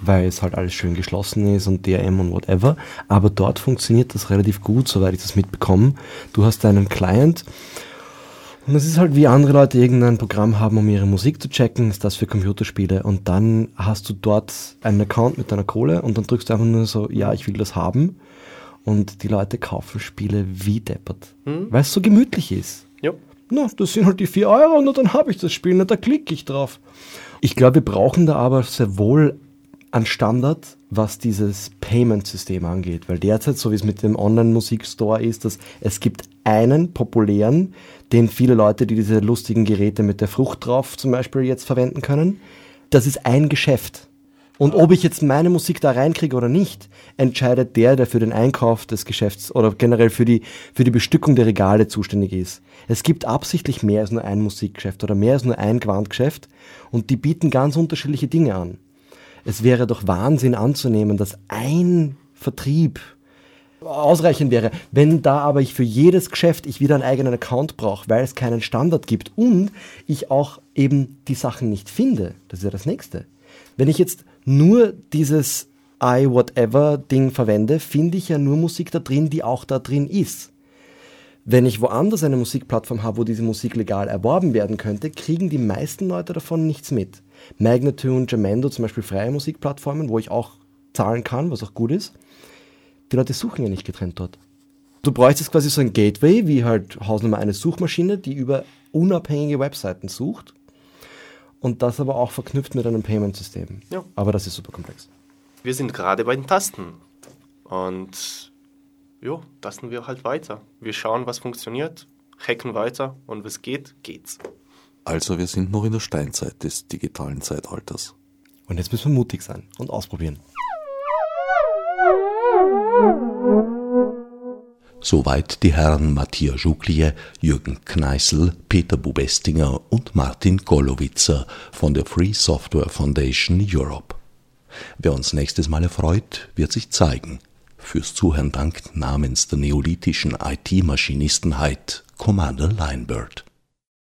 weil es halt alles schön geschlossen ist und DRM und whatever. Aber dort funktioniert das relativ gut, soweit ich das mitbekomme. Du hast deinen Client und es ist halt wie andere Leute irgendein Programm haben, um ihre Musik zu checken, ist das für Computerspiele. Und dann hast du dort einen Account mit deiner Kohle und dann drückst du einfach nur so, ja, ich will das haben. Und die Leute kaufen Spiele wie deppert, hm? weil es so gemütlich ist. Ja. Na, das sind halt die 4 Euro und dann habe ich das Spiel, na, da klicke ich drauf. Ich glaube, wir brauchen da aber sehr wohl an Standard, was dieses Payment-System angeht. Weil derzeit, so wie es mit dem Online-Musikstore ist, dass es gibt einen populären, den viele Leute, die diese lustigen Geräte mit der Frucht drauf zum Beispiel jetzt verwenden können. Das ist ein Geschäft. Und ob ich jetzt meine Musik da reinkriege oder nicht, entscheidet der, der für den Einkauf des Geschäfts oder generell für die, für die Bestückung der Regale zuständig ist. Es gibt absichtlich mehr als nur ein Musikgeschäft oder mehr als nur ein Quantgeschäft und die bieten ganz unterschiedliche Dinge an es wäre doch Wahnsinn anzunehmen, dass ein Vertrieb ausreichend wäre. Wenn da aber ich für jedes Geschäft ich wieder einen eigenen Account brauche, weil es keinen Standard gibt und ich auch eben die Sachen nicht finde, das ist ja das nächste. Wenn ich jetzt nur dieses I whatever Ding verwende, finde ich ja nur Musik da drin, die auch da drin ist. Wenn ich woanders eine Musikplattform habe, wo diese Musik legal erworben werden könnte, kriegen die meisten Leute davon nichts mit. Magnatune, Jamendo, zum Beispiel freie Musikplattformen, wo ich auch zahlen kann, was auch gut ist. Die Leute suchen ja nicht getrennt dort. Du bräuchtest quasi so ein Gateway, wie halt Hausnummer eine Suchmaschine, die über unabhängige Webseiten sucht und das aber auch verknüpft mit einem Payment-System. Ja. Aber das ist super komplex. Wir sind gerade bei den Tasten und ja, tasten wir halt weiter. Wir schauen, was funktioniert, hacken weiter und was geht, geht's. Also wir sind noch in der Steinzeit des digitalen Zeitalters. Und jetzt müssen wir mutig sein und ausprobieren. Soweit die Herren Matthias Schuklie, Jürgen Kneißl, Peter Bubestinger und Martin Golowitzer von der Free Software Foundation Europe. Wer uns nächstes Mal erfreut, wird sich zeigen. Fürs Zuhören dankt namens der neolithischen IT-Maschinistenheit Commander Linebird.